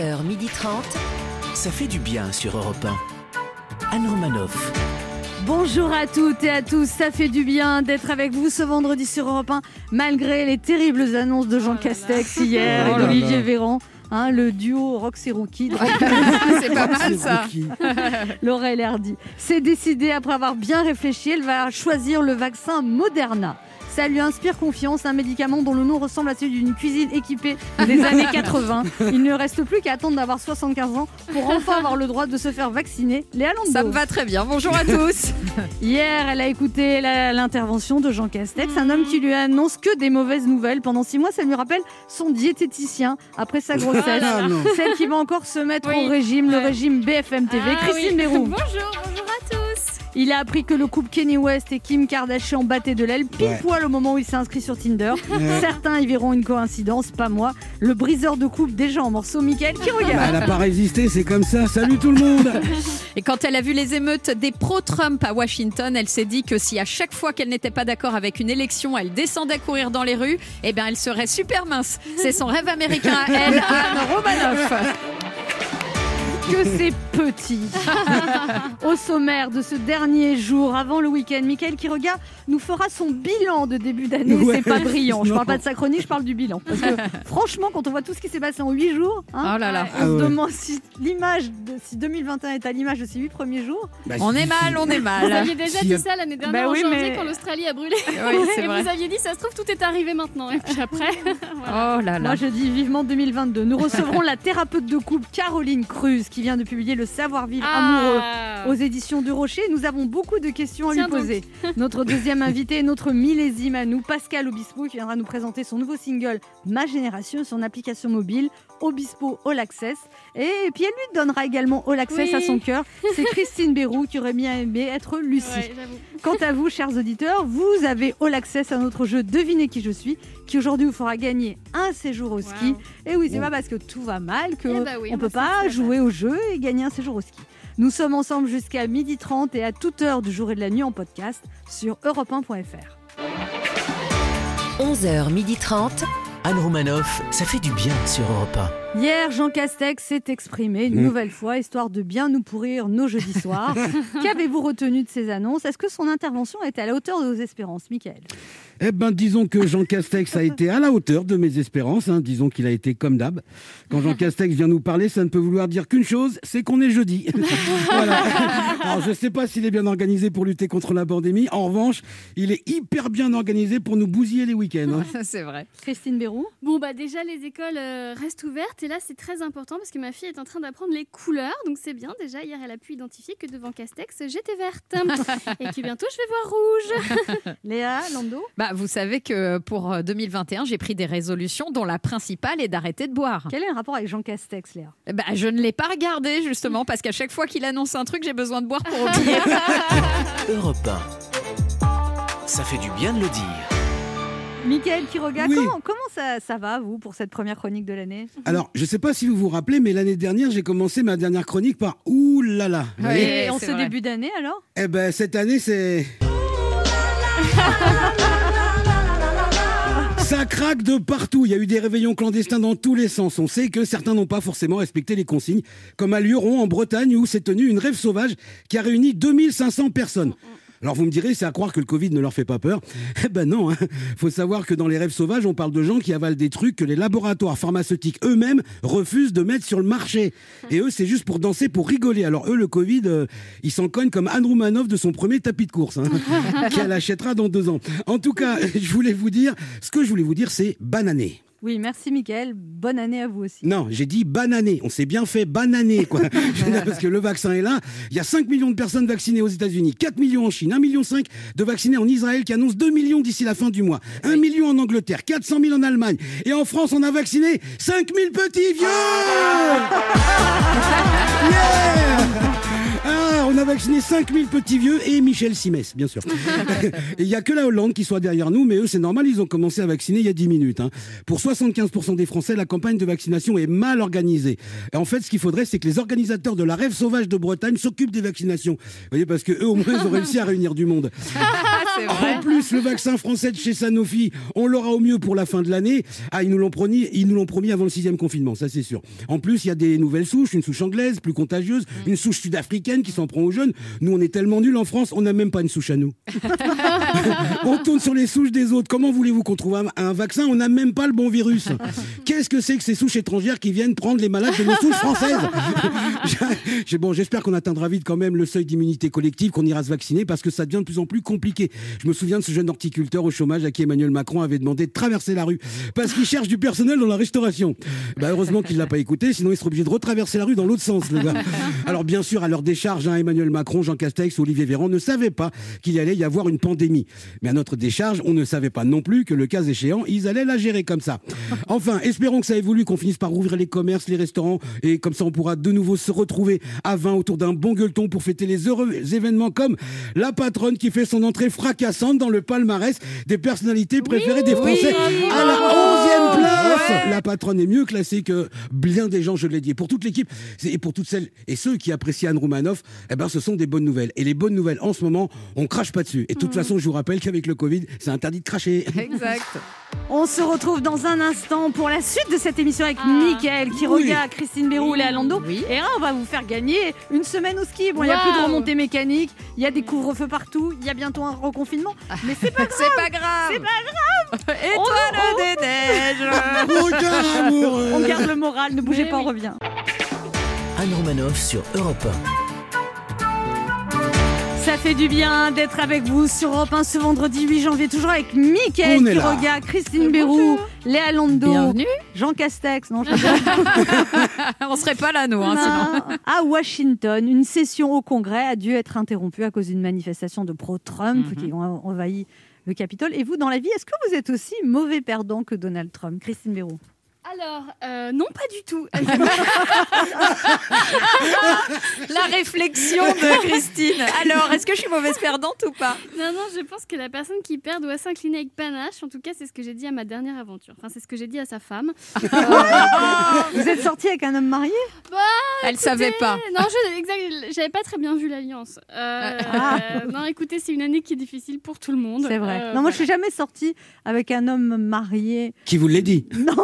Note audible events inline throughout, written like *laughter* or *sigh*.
11h30. Ça fait du bien sur Europe 1. Anne Romanoff. Bonjour à toutes et à tous, ça fait du bien d'être avec vous ce vendredi sur Europe 1, malgré les terribles annonces de Jean Castex hier *laughs* Oh et d'Olivier. Véran. hein, le duo Rox et Rookie, *laughs* C'est pas mal ça. Laurel *laughs* Hardy. C'est décidé après avoir bien réfléchi, elle va choisir le vaccin Moderna. Ça lui inspire confiance, un médicament dont le nom ressemble à celui d'une cuisine équipée des années *laughs* 80. Il ne reste plus qu'à attendre d'avoir 75 ans pour enfin avoir le droit de se faire vacciner. Léa Landau. Ça me va très bien. Bonjour à tous. *laughs* Hier, elle a écouté l'intervention de Jean Castex, un homme qui lui annonce que des mauvaises nouvelles. Pendant six mois, ça lui rappelle son diététicien après sa grossesse. Ah. Celle qui va encore se mettre Oui. au régime, le régime BFM TV. Ah Christine oui. Leroux. *laughs* Bonjour, bonjour à tous. Il a appris que le couple Kenny West et Kim Kardashian battaient de l'aile pile Ouais. poil au moment où il s'est inscrit sur Tinder. *laughs* Ouais. Certains y verront une coïncidence, pas moi. Le briseur de couple déjà en morceaux, Mickaël, qui Bah, regarde. elle a pas résisté, c'est comme ça. Salut tout le monde. *laughs* Et quand elle a vu les émeutes des pro-Trump à Washington, elle s'est dit que si à chaque fois qu'elle n'était pas d'accord avec une élection, elle descendait courir dans les rues, eh bien elle serait super mince. C'est son rêve américain à elle, Anne Romanoff. *laughs* que c'est petit. *laughs* Au sommaire de ce dernier jour, avant le week-end, Michael Quiroga nous fera son bilan de début d'année. Ouais, c'est pas *laughs* brillant. Je parle pas de sa chronique, je parle du bilan. Parce que *laughs* franchement, quand on voit tout ce qui s'est passé en 8 jours, hein, Oh là là. on Ah se ouais. demande si l'image, de, si 2021 est à l'image de ces 8 premiers jours. Bah, On est mal, on est Vous mal. aviez déjà Si, euh, dit ça l'année dernière Bah en oui, janvier mais- quand l'Australie a brûlé. Oui, et vrai. vous aviez dit, ça se trouve, tout est arrivé maintenant. Et puis après, Oh là là. Moi, je dis vivement 2022. Nous recevrons la thérapeute de couple Caroline Cruz qui vient de publier Le savoir-vivre amoureux Ah. aux éditions du Rocher. Nous avons beaucoup de questions à Tiens lui donc. poser. *laughs* Notre deuxième invité notre millésime à nous, Pascal Obispo, qui viendra nous présenter son nouveau single Ma Génération, son application mobile, Obispo All Access. Et puis elle lui donnera également All Access Oui. à son cœur. C'est *laughs* Christine Bérou qui aurait bien aimé être Lucie. Ouais. Quant à vous, chers auditeurs, vous avez All Access à notre jeu Devinez qui je suis, qui aujourd'hui vous fera gagner un séjour au ski. Wow. Et oui, c'est pas parce que tout va mal que Eh bah oui, on bah peut pas jouer au jeu et gagner un séjour au ski. Nous sommes ensemble jusqu'à 12h30 et à toute heure du jour et de la nuit en podcast sur europe1.fr. 11h30. Anne Romanoff. Ça fait du bien sur Europe Hier, Jean Castex s'est exprimé une Mm. nouvelle fois, histoire de bien nous pourrir nos jeudis soirs. *laughs* Qu'avez-vous retenu de ces annonces? Est-ce que son intervention était à la hauteur de vos espérances, Michael? Eh ben, disons que Jean Castex a été à la hauteur de mes espérances. hein. Disons qu'il a été comme d'hab. Quand Jean Castex vient nous parler, ça ne peut vouloir dire qu'une chose, c'est qu'on est jeudi. *laughs* voilà. Alors, je sais pas s'il est bien organisé pour lutter contre la pandémie. En revanche, il est hyper bien organisé pour nous bousiller les week-ends. hein. *laughs* C'est vrai. Christine Bérou Bon, bah déjà, les écoles euh, restent ouvertes. Et là, c'est très important parce que ma fille est en train d'apprendre les couleurs. Donc, c'est bien. Déjà, hier, elle a pu identifier que devant Castex, j'étais verte. *laughs* et que bientôt, je vais voir rouge. *laughs* Léa Lando? Bah, vous savez que pour euh, 2021, j'ai pris des résolutions dont la principale est d'arrêter de boire. Quel est le rapport avec Jean Castex, Léa? Bah, je ne l'ai pas regardé justement parce qu'à chaque fois qu'il annonce un truc, j'ai besoin de boire pour *laughs* oublier. 1. Europe 1. Ça fait du bien de le dire. Michael Quiroga, Oui. comment, comment ça, ça va, vous, pour cette première chronique de l'année? Alors, je sais pas si vous vous rappelez, mais l'année dernière, j'ai commencé ma dernière chronique par Ouh là là. Et en ce vrai. début d'année, alors? Eh ben, cette année, c'est. *laughs* Ça craque de partout. Il y a eu des réveillons clandestins dans tous les sens. On sait que certains n'ont pas forcément respecté les consignes, comme à Lyon, en Bretagne, où s'est tenue une rêve sauvage qui a réuni 2500 personnes. Alors vous me direz, c'est à croire que le Covid ne leur fait pas peur. *laughs* Eh ben non, hein. faut savoir que dans les rêves sauvages, on parle de gens qui avalent des trucs que les laboratoires pharmaceutiques eux-mêmes refusent de mettre sur le marché. Et eux, c'est juste pour danser, pour rigoler. Alors eux, le Covid, euh, ils s'en cognent comme Anne Roumanoff de son premier tapis de course, hein, *laughs* qu'elle achètera dans deux ans. En tout cas, *laughs* je voulais vous dire, ce que je voulais vous dire, c'est banané. Oui, merci Michael. Bonne année à vous aussi. Non, j'ai dit banané. On s'est bien fait quoi. Je veux dire, Parce que le vaccin est là. Il y a 5 millions de personnes vaccinées aux États-Unis, 4 millions en Chine, 1,5 million de vaccinés en Israël qui annonce 2 millions d'ici la fin du mois, 1 million en Angleterre, 400 000 en Allemagne. Et en France, on a vacciné 5 000 petits vieux *laughs* Yeah Ah, on a vacciné 5000 petits vieux et Michel Simès, bien sûr. *laughs* il n'y a que la Hollande qui soit derrière nous, mais eux, c'est normal, ils ont commencé à vacciner il y a 10 minutes. hein. Pour 75% des Français, la campagne de vaccination est mal organisée. Et en fait, ce qu'il faudrait, c'est que les organisateurs de la rêve sauvage de Bretagne s'occupent des vaccinations. Vous voyez, parce que eux, au moins, ils ont réussi à réunir du monde. *laughs* vrai. En plus, le vaccin français de chez Sanofi, on l'aura au mieux pour la fin de l'année. Ah, ils nous l'ont promis, ils nous l'ont promis avant le sixième confinement, ça c'est sûr. En plus, il y a des nouvelles souches, une souche anglaise, plus contagieuse, une souche sud-africaine qui s'en prend aux jeunes. Nous, on est tellement nuls en France, on n'a même pas une souche à nous. *laughs* on tourne sur les souches des autres. Comment voulez-vous qu'on trouve un, un vaccin? On n'a même pas le bon virus. Qu'est-ce que c'est que ces souches étrangères qui viennent prendre les malades de nos souches françaises? *laughs* Bon, j'espère qu'on atteindra vite quand même le seuil d'immunité collective, qu'on ira se vacciner parce que ça devient de plus en plus compliqué. Je me souviens de ce jeune horticulteur au chômage à qui Emmanuel Macron avait demandé de traverser la rue parce qu'il cherche du personnel dans la restauration. Bah, heureusement qu'il l'a pas écouté, sinon il serait obligé de retraverser la rue dans l'autre sens, le gars. Alors bien sûr, à leur décharge, hein, Emmanuel Macron, Jean Castex, Olivier Véran ne savaient pas qu'il allait y avoir une pandémie. Mais à notre décharge, on ne savait pas non plus que le cas échéant, ils allaient la gérer comme ça. *laughs* Enfin, espérons que ça évolue, qu'on finisse par rouvrir les commerces, les restaurants, et comme ça on pourra de nouveau se retrouver à 20 autour d'un bon gueuleton pour fêter les heureux événements comme la patronne qui fait son entrée fracassante dans le palmarès des personnalités préférées des Français à la 11e place. La patronne est mieux classée que bien des gens, je l'ai dit. Et pour toute l'équipe et pour toutes celles et ceux qui apprécient Anne Roumanoff, eh ben, ce sont des bonnes nouvelles. Et les bonnes nouvelles, en ce moment, on crache pas dessus. Et de toute façon, je vous rappelle qu'avec le Covid, c'est interdit de cracher. Exact. *laughs* On se retrouve dans un instant pour la suite de cette émission avec Ah. Mickaël qui Oui. regarde Christine Béroux et Lando. Oui. Et là, on va vous faire gagner une semaine au ski. Bon, il n'y a plus de remontée mécanique, il y a des couvre-feux partout, il y a bientôt un reconfinement. Mais c'est pas *laughs* C'est pas grave. C'est pas grave. *laughs* Des neiges. *laughs* Mon cœur amoureux. On garde le moral, ne bougez Mais pas, on revient. Anne Romanoff sur Europe Ça fait du bien d'être avec vous sur Europe 1 ce vendredi 8 janvier, toujours avec Mickaël On est qui là. regarde, Christine Béroux, Léa Lando, Bienvenue. Jean Castex, non, je. *laughs* On serait pas là, nous, hein, sinon. Non. À Washington, une session au Congrès a dû être interrompue à cause d'une manifestation de pro-Trump Mhm. qui ont envahi le Capitole. Et vous, dans la vie, est-ce que vous êtes aussi mauvais perdant que Donald Trump? Christine Béroux Alors, euh, non, pas du tout. *laughs* La réflexion de *laughs* Christine. Alors, est-ce que je suis mauvaise perdante ou pas? Non, non, je pense que la personne qui perd doit s'incliner avec panache. En tout cas, c'est ce que j'ai dit à ma dernière aventure. Enfin, c'est ce que j'ai dit à sa femme. *laughs* Vous êtes sorti avec un homme marié? Elle savait pas. Non, je, exact, j'avais pas très bien vu l'alliance. Euh, Ah. euh, non, écoutez, c'est une année qui est difficile pour tout le monde. C'est vrai. Euh, non, moi, je suis voilà. jamais sortie avec un homme marié. Qui vous l'a dit? Non,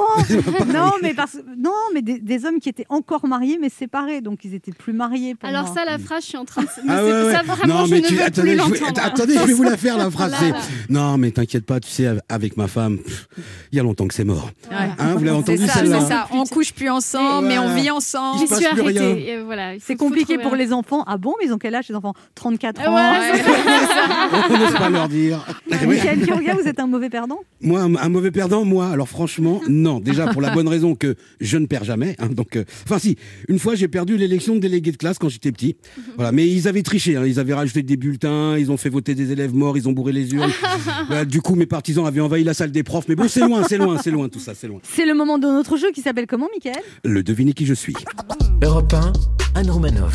*laughs* non, mais parce non, mais des, des hommes qui étaient encore mariés mais séparés, donc ils étaient plus mariés. Pour Alors moi. ça, la phrase, je suis en train de... Mais Ah c'est- ouais, ouais. ça, vraiment, non, je mais ne tu, veux attendez, plus je vais, attendez, je vais vous la *laughs* faire la phrase. Là, c'est, là. non, mais t'inquiète pas, tu sais, avec ma femme, il y a longtemps que c'est mort. Ouais. Hein, vous l'avez C'est entendu ça, celle-là c'est ça. On couche plus ensemble, mais on vit Je ensemble. Se suis passe plus rien. arrêtée. et voilà, C'est compliqué pour les enfants. Ah bon, mais ils ont quel âge les enfants? 34 ans. *laughs* On n'ose pas leur dire. Oui. Michael Kiroga, vous êtes un mauvais perdant? Moi, un, un mauvais perdant, moi, alors franchement, non. Déjà, pour la bonne raison que je ne perds jamais. hein, donc, euh, enfin, si, une fois, j'ai perdu l'élection de délégué de classe quand j'étais petit. Voilà, mais ils avaient triché. hein, ils avaient rajouté des bulletins, ils ont fait voter des élèves morts, ils ont bourré les urnes. *laughs* Du coup, mes partisans avaient envahi la salle des profs. Mais bon, c'est loin, c'est loin, c'est loin, tout ça, c'est loin. C'est le moment de notre jeu qui s'appelle comment, Michael? Le devinez qui je suis. Europe 1, Anne Romanoff.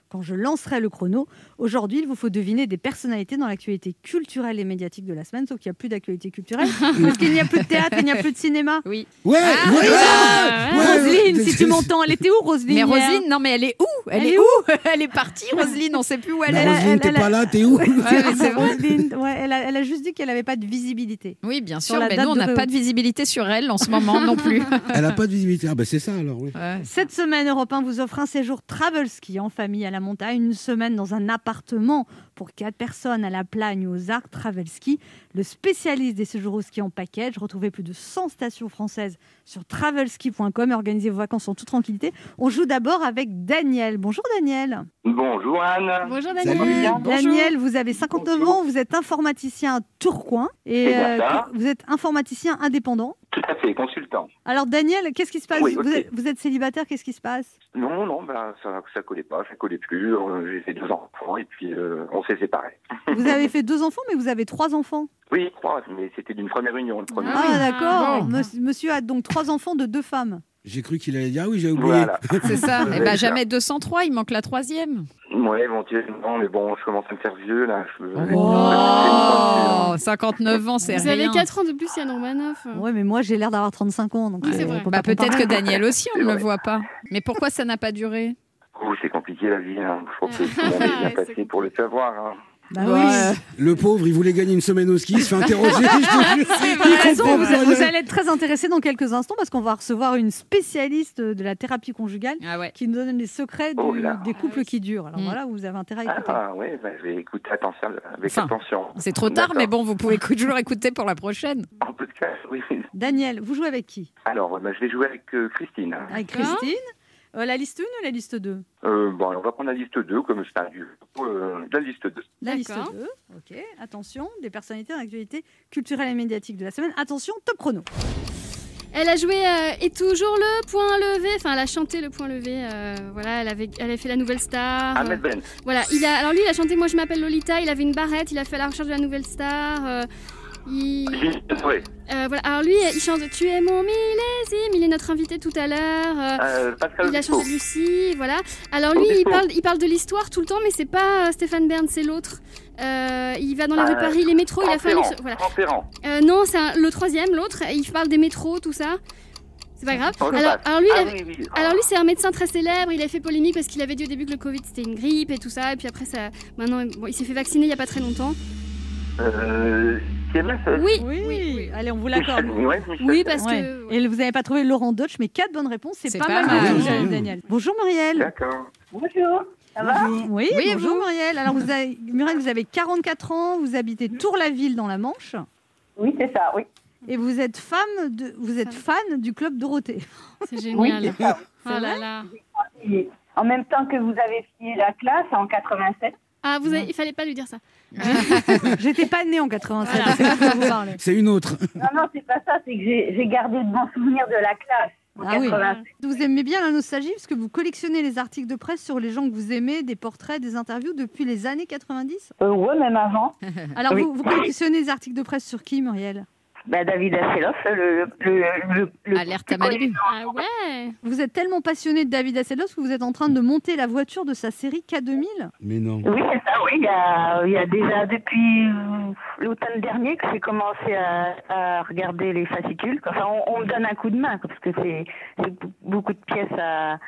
quand je lancerai le chrono. Aujourd'hui, il vous faut deviner des personnalités dans l'actualité culturelle et médiatique de la semaine, sauf qu'il n'y a plus d'actualité culturelle, *laughs* parce qu'il n'y a plus de théâtre, il n'y a plus de cinéma. Oui. Ouais, Ah, ouais, oui, ouais, ouais, Roselyne, ouais, si tu m'entends, elle était où, Roselyne Mais Roselyne, non, mais elle est où? Elle, est, où *laughs* Elle est partie, Roselyne. On sait plus où elle est. Roselyne, t'es pas là, t'es où? Roselyne, ouais, elle, a, elle a juste dit qu'elle n'avait pas de visibilité. Oui, bien sûr, mais nous, on n'a pas de visibilité sur elle en ce moment non plus. *laughs* Elle a pas de visibilité. Ah, bah, c'est ça alors, oui. Ouais. Cette semaine, Europe 1 vous offre un séjour travel ski en famille à la montagne, une semaine dans un appartement pour quatre personnes à la Plagne aux Arcs Travel Ski. Le spécialiste des séjours au ski en package. Retrouvez plus de 100 stations françaises sur travelski.com et organisez vos vacances en toute tranquillité. On joue d'abord avec Daniel. Bonjour Daniel. Bonjour Anne. Bonjour Salut. Daniel. Daniel, vous avez 59 Bonjour. ans, vous êtes informaticien à Tourcoing et ça. vous êtes informaticien indépendant. Tout à fait, consultant. Alors Daniel, qu'est-ce qui se passe? Oui, vous, êtes, vous êtes célibataire, qu'est-ce qui se passe? Non, non, ben, ça, ça collait pas, ça collait plus. Euh, J'ai fait deux enfants et puis euh, on s'est séparés. Vous avez fait deux enfants, mais vous avez trois enfants. Oui, trois, mais c'était d'une première union, le premier. Ah, d'accord. bon. Monsieur- a donc trois enfants de deux femmes. J'ai cru qu'il allait dire, ah oui, j'ai oublié. Voilà. *laughs* C'est ça. Vous Et avez ben ça. jamais 203, il manque la troisième. Ouais, éventuellement, mais bon, je commence à me faire vieux, là. Je... Oh, 59 ans, c'est Vous rien. avez 4 ans de plus, Yann Romanoff. Ouais, mais moi j'ai l'air d'avoir 35 ans. Donc Oui, c'est euh, vrai. Bah, pas peut-être que. Daniel aussi, on ne le voit pas. Mais pourquoi ça n'a pas duré? Oh, c'est compliqué la vie, hein. Je crois que tout le monde est bien *laughs* c'est pour le savoir. Hein. Bah Ouais. Le pauvre, il voulait gagner une semaine au ski, il se fait interroger. je *laughs* vous, allez être très intéressé dans quelques instants parce qu'on va recevoir une spécialiste de la thérapie conjugale Ah ouais. qui nous donne les secrets du- Oh des couples Ah qui durent. Alors Mm. voilà, vous avez intérêt à écouter. Ah, ouais, bah, je vais écouter attention, avec Enfin, attention. C'est trop tard, mais bon, vous pouvez toujours écouter pour la prochaine. *laughs* En tout cas, oui. Daniel, vous jouez avec qui? Alors, bah, je vais jouer avec euh, Christine. Avec. Christine. Euh, la liste 1 ou la liste 2 Euh, bon, on va prendre la liste 2, comme c'est un du... Euh, la liste 2. La liste D'accord. 2. Ok. Attention, des personnalités d'actualité culturelle et médiatique de la semaine. Attention, top chrono. Elle a joué euh, Et toujours le point levé. Enfin, elle a chanté le point levé. euh, voilà, elle avait, elle avait fait la nouvelle star. euh, Ahmed Ben. Voilà, il a, alors lui, il a chanté Moi je m'appelle Lolita. Il avait une barrette. Il a fait la recherche de la nouvelle star. Il- Denoré. euh, voilà. Alors lui, il chante Tu es mon millésime. Il est notre invité tout à l'heure. euh, Euh, Pascal il a chanté Lucie, voilà. Alors lui, il parle, il parle de l'histoire tout le temps, mais c'est pas euh, Stéphane Bern, c'est l'autre. Euh, il va dans les rues de Paris, les métros, il a fait. Voilà. Non, c'est le troisième, l'autre. Il parle des métros, tout ça. C'est pas grave. Alors, lui, Ah avait- oui, oui. alors lui, c'est un médecin très célèbre. Il a fait polémique parce qu'il avait dit au début que le Covid c'était une grippe et tout ça. Et puis après, ça, maintenant, bon, il s'est fait vacciner il y a pas très longtemps. Euh, Oui, Oui. oui, oui. Allez, on vous l'accorde. ouais. Oui, parce Ouais. que. Et vous n'avez pas trouvé Laurent Deutsch, mais quatre bonnes réponses, c'est pas, pas mal, mal. Daniel. Bonjour Muriel. D'accord. Bonjour, ça va Oui, Oui, bonjour vous Muriel. Alors vous avez, Muriel, vous avez 44 ans, vous habitez Tour-la-Ville dans la Manche Oui, c'est ça, oui. et vous êtes femme de, vous êtes fan du club Dorothée. C'est Oui, génial. c'est ça. oh là là. Et En même temps que vous avez fini la classe en 87. Ah, vous avez- il fallait pas lui dire ça. J'étais pas née en 87, Voilà. c'est une autre. Non, non, c'est pas ça, c'est que j'ai gardé de bons souvenirs de la classe. En Ah oui. 87. Vous aimez bien la nostalgie parce que vous collectionnez les articles de presse sur les gens que vous aimez, des portraits, des interviews depuis les années 90 Euh, ouais, même avant. Alors Oui. vous, vous collectionnez les articles de presse sur qui Muriel? Bah, David Asseloff, le, le, le, le- Alerte à Malibu. Ah ouais. Vous êtes tellement passionné de David Hasselhoff que vous êtes en train de monter la voiture de sa série K2000 Mais non. Oui, c'est ça, oui. Il y a, il y a déjà depuis l'automne dernier que j'ai commencé à, à regarder les fascicules. Enfin, on, on me donne un coup de main, parce que c'est c'est beaucoup de pièces à,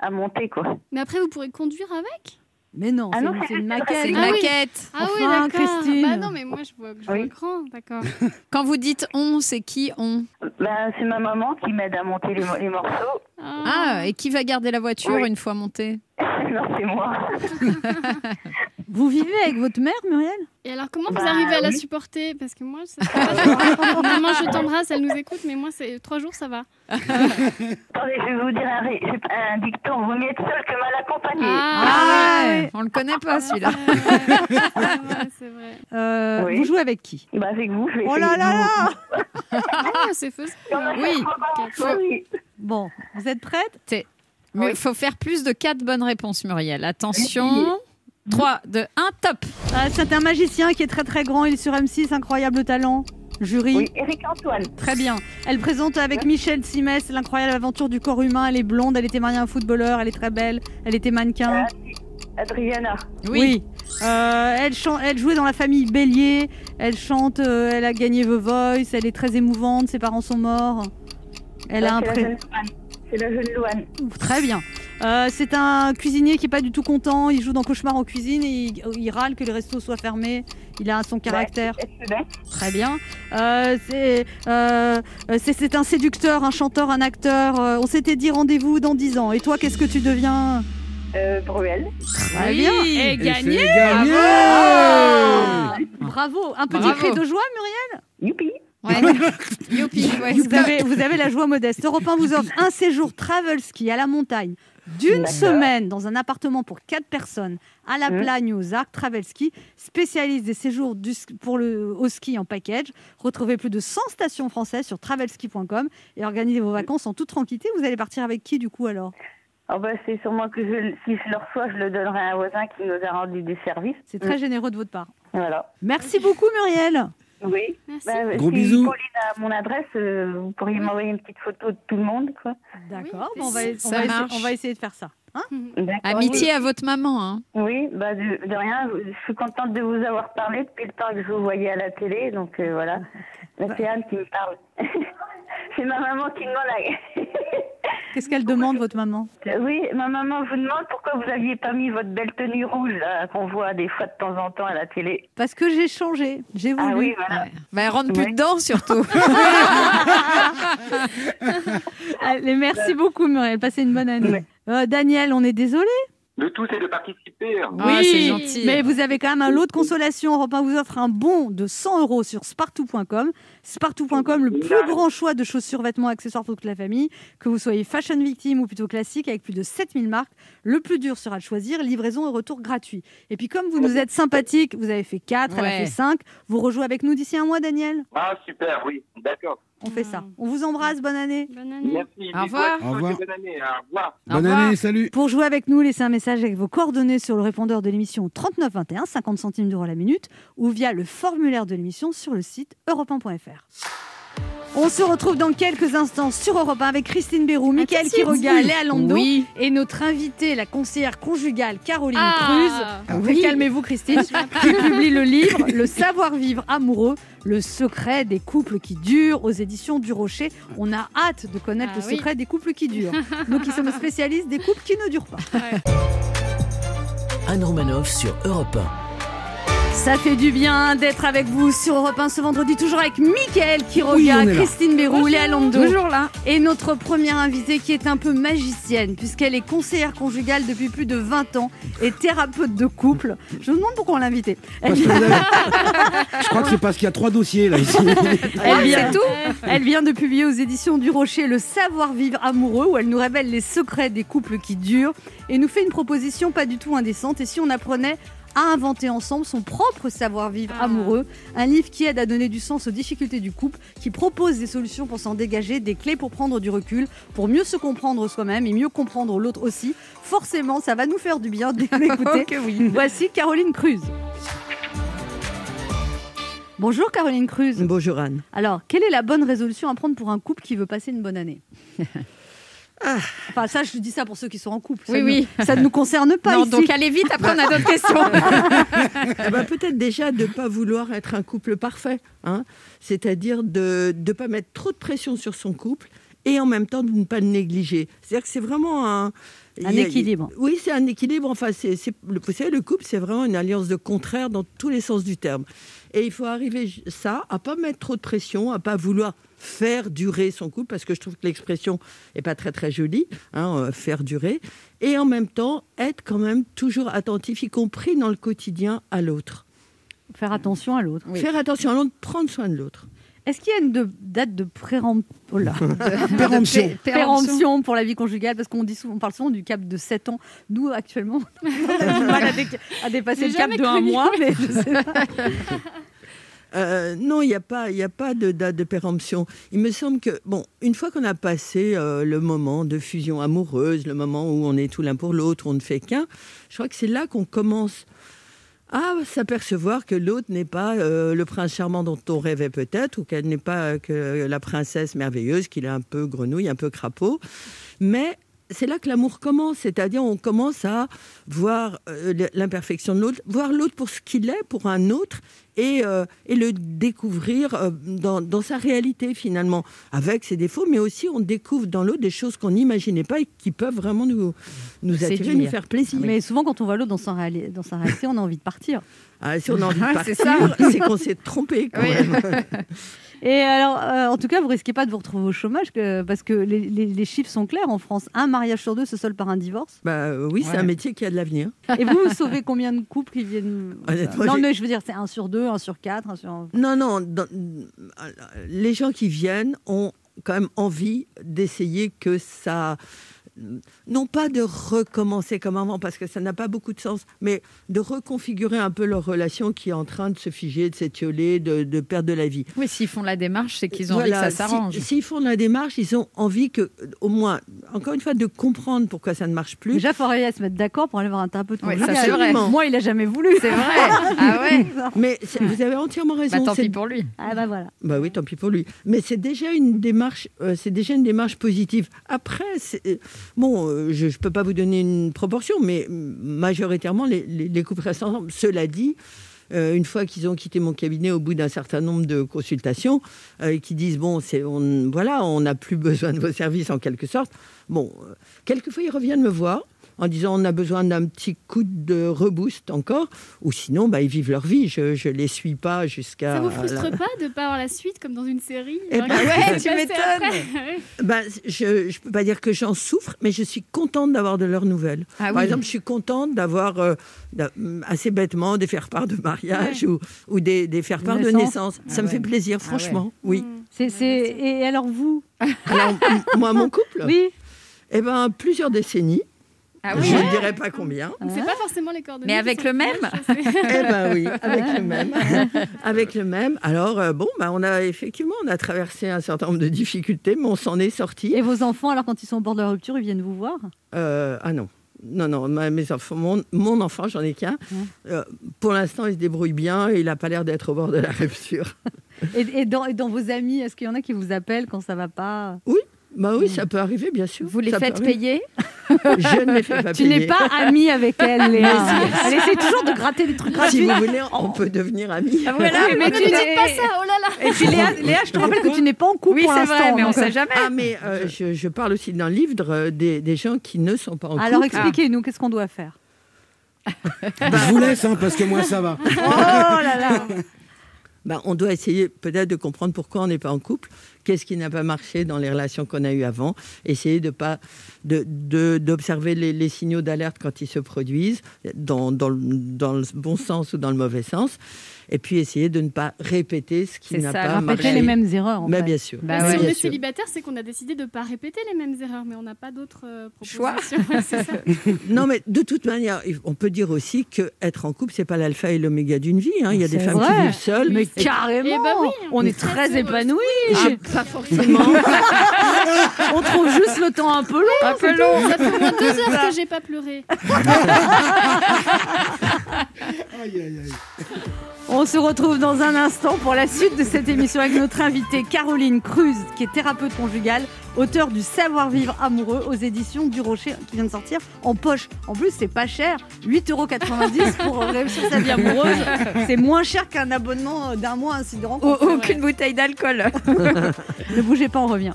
à monter, quoi. Mais après, vous pourrez conduire avec? Mais non, Ah c'est une- juste maquette. C'est une Ah oui. maquette. Ah oui, Enfin, d'accord. Christine. Bah non, mais moi, je vois, je vois Oui. grand, d'accord. *laughs* Quand vous dites on, c'est qui on Ben, c'est ma maman qui m'aide à monter les, mo- les morceaux. Ah, et qui va garder la voiture Oui. une fois montée *laughs* non, c'est moi. *laughs* Vous vivez avec votre mère, Muriel? Et alors, comment vous Bah, arrivez à la supporter? Parce que moi, ça, Maman, je t'embrasse, elle nous écoute, mais moi, c'est trois jours, ça va. *laughs* Attendez, je vais vous dire un, dicton. Vaut mieux être seul que mal accompagné. Ah, Ah, ouais. On le connaît pas celui-là. ouais, c'est vrai. Euh, Oui. Vous jouez avec qui? Bah, avec vous, je vais Oh là là là Ah, c'est faux. Oui. Oui. Bon, vous êtes prête? Mais il faut faire plus de 4 bonnes réponses, Muriel. Attention. 3, 2, 1, top Ah, C'est un magicien qui est très très grand, il est sur M6, incroyable talent. Jury, Oui, Eric Antoine. très bien. Elle présente avec Michel Simès l'incroyable aventure du corps humain. Elle est blonde, elle était mariée à un footballeur, elle est très belle, elle était mannequin. Adriana. Oui. Euh, elle, chan- elle jouait dans la famille Bélier, elle chante, euh, elle a gagné The Voice, elle est très émouvante, ses parents sont morts. Elle a un c'est la pré... jeune Louane. C'est la jeune Louane. Très bien. Euh, c'est un cuisinier qui est pas du tout content. Il joue dans Cauchemar en cuisine et il, il râle que les restos soient fermés. Il a son caractère. Excellent. Très bien. Euh, c'est euh, c'est- un séducteur, un chanteur, un acteur. On s'était dit rendez-vous dans 10 ans. Et toi, qu'est-ce que tu deviens Euh, Bruel. Très bien. Et Et gagné Ah Bravo. Un petit Bravo. cri de joie, Muriel Youpi. Ouais. *laughs* Youpi, ouais, vous avez, vous avez la joie modeste. Europe 1 vous offre un séjour travel ski à la montagne d'une semaine dans un appartement pour quatre personnes à la Mhm. Plagne aux Arcs Travel Ski, spécialiste des séjours du pour le, au ski en package. Retrouvez plus de 100 stations françaises sur travelski.com et organisez vos vacances en toute tranquillité. Vous allez partir avec qui du coup alors? Bah, c'est sûrement que je, si je le reçois, je le donnerai à un voisin qui nous a rendu des services. C'est très généreux de votre part. Voilà. Merci beaucoup Muriel. Oui. Merci. Bah, Gros si bisous. Pauline a mon adresse, euh, vous pourriez m'envoyer une petite photo de tout le monde, quoi. D'accord, Oui, bon, on, va, on, ça va essayer, marche. on va essayer de faire ça. Hein. *laughs* Amitié à votre maman. Hein. Oui, bah de, de rien. Je suis contente de vous avoir parlé depuis le temps que je vous voyais à la télé, donc euh, voilà. *laughs* Là, c'est Anne qui me parle. *laughs* c'est ma maman qui demande. à- *laughs* Qu'est-ce qu'elle demande, votre maman? Oui, ma maman vous demande pourquoi vous aviez pas mis votre belle tenue rouge qu'on voit des fois de temps en temps à la télé. Parce que j'ai changé, j'ai voulu. Ah oui, voilà. Bah, elle rentre plus Ouais. dedans surtout. *laughs* *laughs* Allez, merci beaucoup, Muriel. Passez une bonne année. Ouais. Euh, Daniel, on est désolé. Le tout, c'est de participer. Ah, c'est gentil. mais vous avez quand même un lot de consolation. Europe 1 vous offre un bon de 100 euros sur spartou.com. Spartou.com, le plus grand choix de chaussures, vêtements, accessoires pour toute la famille. Que vous soyez fashion victime ou plutôt classique, avec plus de 7000 marques. Le plus dur sera de choisir, livraison et retour gratuit. Et puis, comme vous nous êtes sympathique, vous avez fait 4, elle a fait 5. Vous rejouez avec nous d'ici un mois, Daniel? Ah, super, oui, d'accord. On fait ça. On vous embrasse, bonne année. Bonne année. Merci. Au revoir. Au Bonne année. Au revoir. Bonne année, salut. Pour jouer avec nous, laissez un message avec vos coordonnées sur le répondeur de l'émission 3921, 50 centimes d'euros la minute, ou via le formulaire de l'émission sur le site europe1.fr. On se retrouve dans quelques instants sur Europe 1 avec Christine Bérou, Mickaël. Quiroga, Léa Lando Oui. et notre invitée, la conseillère conjugale Caroline Ah, Cruz. oui. Calmez-vous Christine, qui publie le livre Le savoir-vivre amoureux, le secret des couples qui durent aux éditions du Rocher. On a hâte de connaître Ah le oui. secret des couples qui durent. Nous qui sommes spécialistes des couples qui ne durent pas. Anne Romanoff sur Europe Ça fait du bien d'être avec vous sur Europe 1 ce vendredi, toujours avec Mickaël Oui, Quiroga, là. Christine Bérou, Léa Lando. Toujours là. Et notre première invitée qui est un peu magicienne, puisqu'elle est conseillère conjugale depuis plus de 20 ans et thérapeute de couple. Je me demande pourquoi on l'a invitée. Elle, Je crois que c'est parce qu'il y a trois dossiers là ici. *laughs* elle vient, C'est tout. elle vient de publier aux éditions du Rocher Le savoir-vivre amoureux, où elle nous révèle les secrets des couples qui durent et nous fait une proposition pas du tout indécente. Et si on apprenait à inventer ensemble son propre savoir-vivre Ah. amoureux, un livre qui aide à donner du sens aux difficultés du couple, qui propose des solutions pour s'en dégager, des clés pour prendre du recul, pour mieux se comprendre soi-même et mieux comprendre l'autre aussi. Forcément, ça va nous faire du bien d'écouter. *laughs* Voici Caroline Cruz. Bonjour Caroline Cruz. Bonjour Anne. Alors, quelle est la bonne résolution à prendre pour un couple qui veut passer une bonne année? *laughs* Ah. Enfin, ça, je dis ça pour ceux qui sont en couple. Ça Oui, ne- oui. Ça ne nous concerne pas non, ici. donc allez vite, après on a d'autres questions. *laughs* Eh ben, Peut-être déjà de ne pas vouloir être un couple parfait. Hein C'est-à-dire de ne pas mettre trop de pression sur son couple et en même temps de ne pas le négliger. C'est-à-dire que c'est vraiment un... Un équilibre. Oui, c'est un équilibre. Enfin, c'est, c'est- le, vous savez, le couple, c'est vraiment une alliance de contraires dans tous les sens du terme. Et il faut arriver ça, à pas mettre trop de pression, à pas vouloir faire durer son couple, parce que je trouve que l'expression est pas très très jolie, hein, euh, faire durer. Et en même temps, être quand même toujours attentif, y compris dans le quotidien, à l'autre. Faire attention à l'autre. Oui. Faire attention à l'autre, prendre soin de l'autre. Est-ce qu'il y a une de- date de prérem- oh là. *laughs* Péremption. péremption pour la vie conjugale Parce qu'on dit souvent, on parle souvent du cap de 7 ans. Nous, actuellement, *laughs* on a du mal à, dé- à dépasser le cap de un connu. mois. *laughs* Mais je sais pas. Euh, non, il n'y a pas, il a pas de date de péremption. Il me semble que, bon, une fois qu'on a passé euh, le moment de fusion amoureuse, le moment où on est tout l'un pour l'autre, on ne fait qu'un, je crois que c'est là qu'on commence à s'apercevoir que l'autre n'est pas euh, le prince charmant dont on rêvait peut-être, ou qu'elle n'est pas que la princesse merveilleuse, qu'il est un peu grenouille, un peu crapaud. Mais c'est là que l'amour commence, c'est-à-dire on commence à voir euh, l'imperfection de l'autre, voir l'autre pour ce qu'il est, pour un autre, et, euh, et le découvrir euh, dans, dans sa réalité finalement, avec ses défauts, mais aussi on découvre dans l'autre des choses qu'on n'imaginait pas et qui peuvent vraiment nous, nous attirer, nous faire plaisir. Mais souvent, quand on voit l'autre dans, sa réali- dans sa réalité, on a envie de partir. Ah, si on a envie de *laughs* partir, c'est ça. c'est qu'on s'est trompé quand Oui. même. *laughs* Et alors, euh, en tout cas, vous risquez pas de vous retrouver au chômage que- parce que les, les- les chiffres sont clairs en France. Un mariage sur deux se solde par un divorce. Bah, euh, oui, c'est Ouais. un métier qui a de l'avenir. Et vous, vous sauvez combien de couples qui viennent Honnêtement, Non, mais je veux dire, c'est un sur deux, un sur quatre, un sur. Non, non, dans- les gens qui viennent ont quand même envie d'essayer que ça non pas de recommencer comme avant, parce que ça n'a pas beaucoup de sens, mais de reconfigurer un peu leur relation qui est en train de se figer, de s'étioler, de, de perdre de la vie. Oui, s'ils font la démarche, c'est qu'ils ont envie que ça s'arrange. si- S'ils font la démarche, ils ont envie que, au moins, encore une fois, de comprendre pourquoi ça ne marche plus. Déjà, il faudrait à se mettre d'accord pour aller voir un thérapeute Oui, conjugal. ça, c'est vrai. Moi, il a jamais voulu. C'est vrai. *laughs* Ah ouais. Mais vous avez entièrement raison. Bah, tant c'est- pis pour lui. Ah bah voilà. Bah oui, tant pis pour lui. Mais c'est déjà une démarche, euh, c'est déjà une démarche positive. Après, c'est- euh, bon, euh, je ne peux pas vous donner une proportion, mais majoritairement, les, les, les couples restent ensemble. Cela dit, euh, une fois qu'ils ont quitté mon cabinet au bout d'un certain nombre de consultations, euh, qui disent bon, on, voilà, on n'a plus *laughs* besoin de vos services en quelque sorte. Bon, quelquefois ils reviennent me voir en disant on a besoin d'un petit coup de reboost encore, ou sinon bah, ils vivent leur vie. Je ne les suis pas jusqu'à. Ça vous la- frustre pas de pas avoir la suite comme dans une série Eh ben qu'est-ce ouais, tu m'étonnes. *laughs* Ben, je ne peux pas dire que j'en souffre, mais je suis contente d'avoir de leurs nouvelles. Ah Par oui. exemple, je suis contente d'avoir, euh, d'a- assez bêtement, des faire-part de mariage ou, ou des, des faire-part de Naissance. naissance. Ça Ah me fait plaisir, franchement. Oui. Mm. C'est... Et alors vous? Alors, moi, mon couple, Oui. eh ben, plusieurs décennies. Ah je oui. ne dirais pas combien. C'est pas forcément les coordonnées. Mais avec le même *laughs* Eh ben oui, avec le même. *laughs* avec le même. Alors, euh, bon, ben, on a effectivement, on a traversé un certain nombre de difficultés, mais on s'en est sorti. Et vos enfants, alors quand ils sont au bord de la rupture, ils viennent vous voir? Euh, ah non. Non, non, ma- mes enfants, mon, mon enfant, j'en ai qu'un. Euh, pour l'instant, il se débrouille bien et il n'a pas l'air d'être au bord de la *laughs* rupture. et, et dans, et dans vos amis, est-ce qu'il y en a qui vous appellent quand ça va pas? Bah oui, ça peut arriver, bien sûr. Vous les Ça faites payer Je ne les fais pas Tu payer. n'es pas amie avec elle, Léa. Elle essaie toujours de gratter des trucs Si vous voulez, on peut devenir amis. Ah, voilà, mais Ne tu n'es- dites pas ça, oh là là Et puis Léa, Léa, je te rappelle que tu n'es pas en couple Oui, pour l'instant. vrai, mais on donc, sait jamais. Ah, mais euh, je, je parle aussi dans le livre euh, des, des gens qui ne sont pas en Alors couple. expliquez-nous, qu'est-ce qu'on doit faire *laughs* Je vous laisse, hein, parce que moi, ça va. Oh là là Ben, on doit essayer peut-être de comprendre pourquoi on n'est pas en couple, qu'est-ce qui n'a pas marché dans les relations qu'on a eues avant, essayer de pas de- de- d'observer les, les signaux d'alerte quand ils se produisent, dans, dans, le, dans le bon sens ou dans le mauvais sens, et puis essayer de ne pas répéter ce qui n'a ça, pas répéter marché. Répéter les mêmes erreurs. En Mais fait. bien sûr. Bah Bah, ouais. si on est sûr. célibataire, c'est qu'on a décidé de ne pas répéter les mêmes erreurs, mais on n'a pas d'autres euh, Choix. propositions. Ça. *laughs* Non, mais de toute manière, on peut dire aussi que être en couple, c'est pas l'alpha et l'oméga d'une vie. hein. Il y a des femmes qui vivent seules. Mais Et- carrément Eh ben oui, On est très épanouis Ah, pas forcément. *laughs* *laughs* On trouve juste le temps un peu long peu long. Ça fait au moins deux heures que j'ai pas pleuré. *laughs* Aïe, aïe, aïe. On se retrouve dans un instant pour la suite de cette émission avec notre invitée Caroline Cruz, qui est thérapeute conjugale, auteure du Savoir-vivre amoureux aux éditions du Rocher, qui vient de sortir en poche. En plus, c'est pas cher, 8,90 euros pour réussir sa vie amoureuse. C'est moins cher qu'un abonnement d'un mois un site de rencontre. Au- Aucune bouteille d'alcool. *laughs* Ne bougez pas, on revient.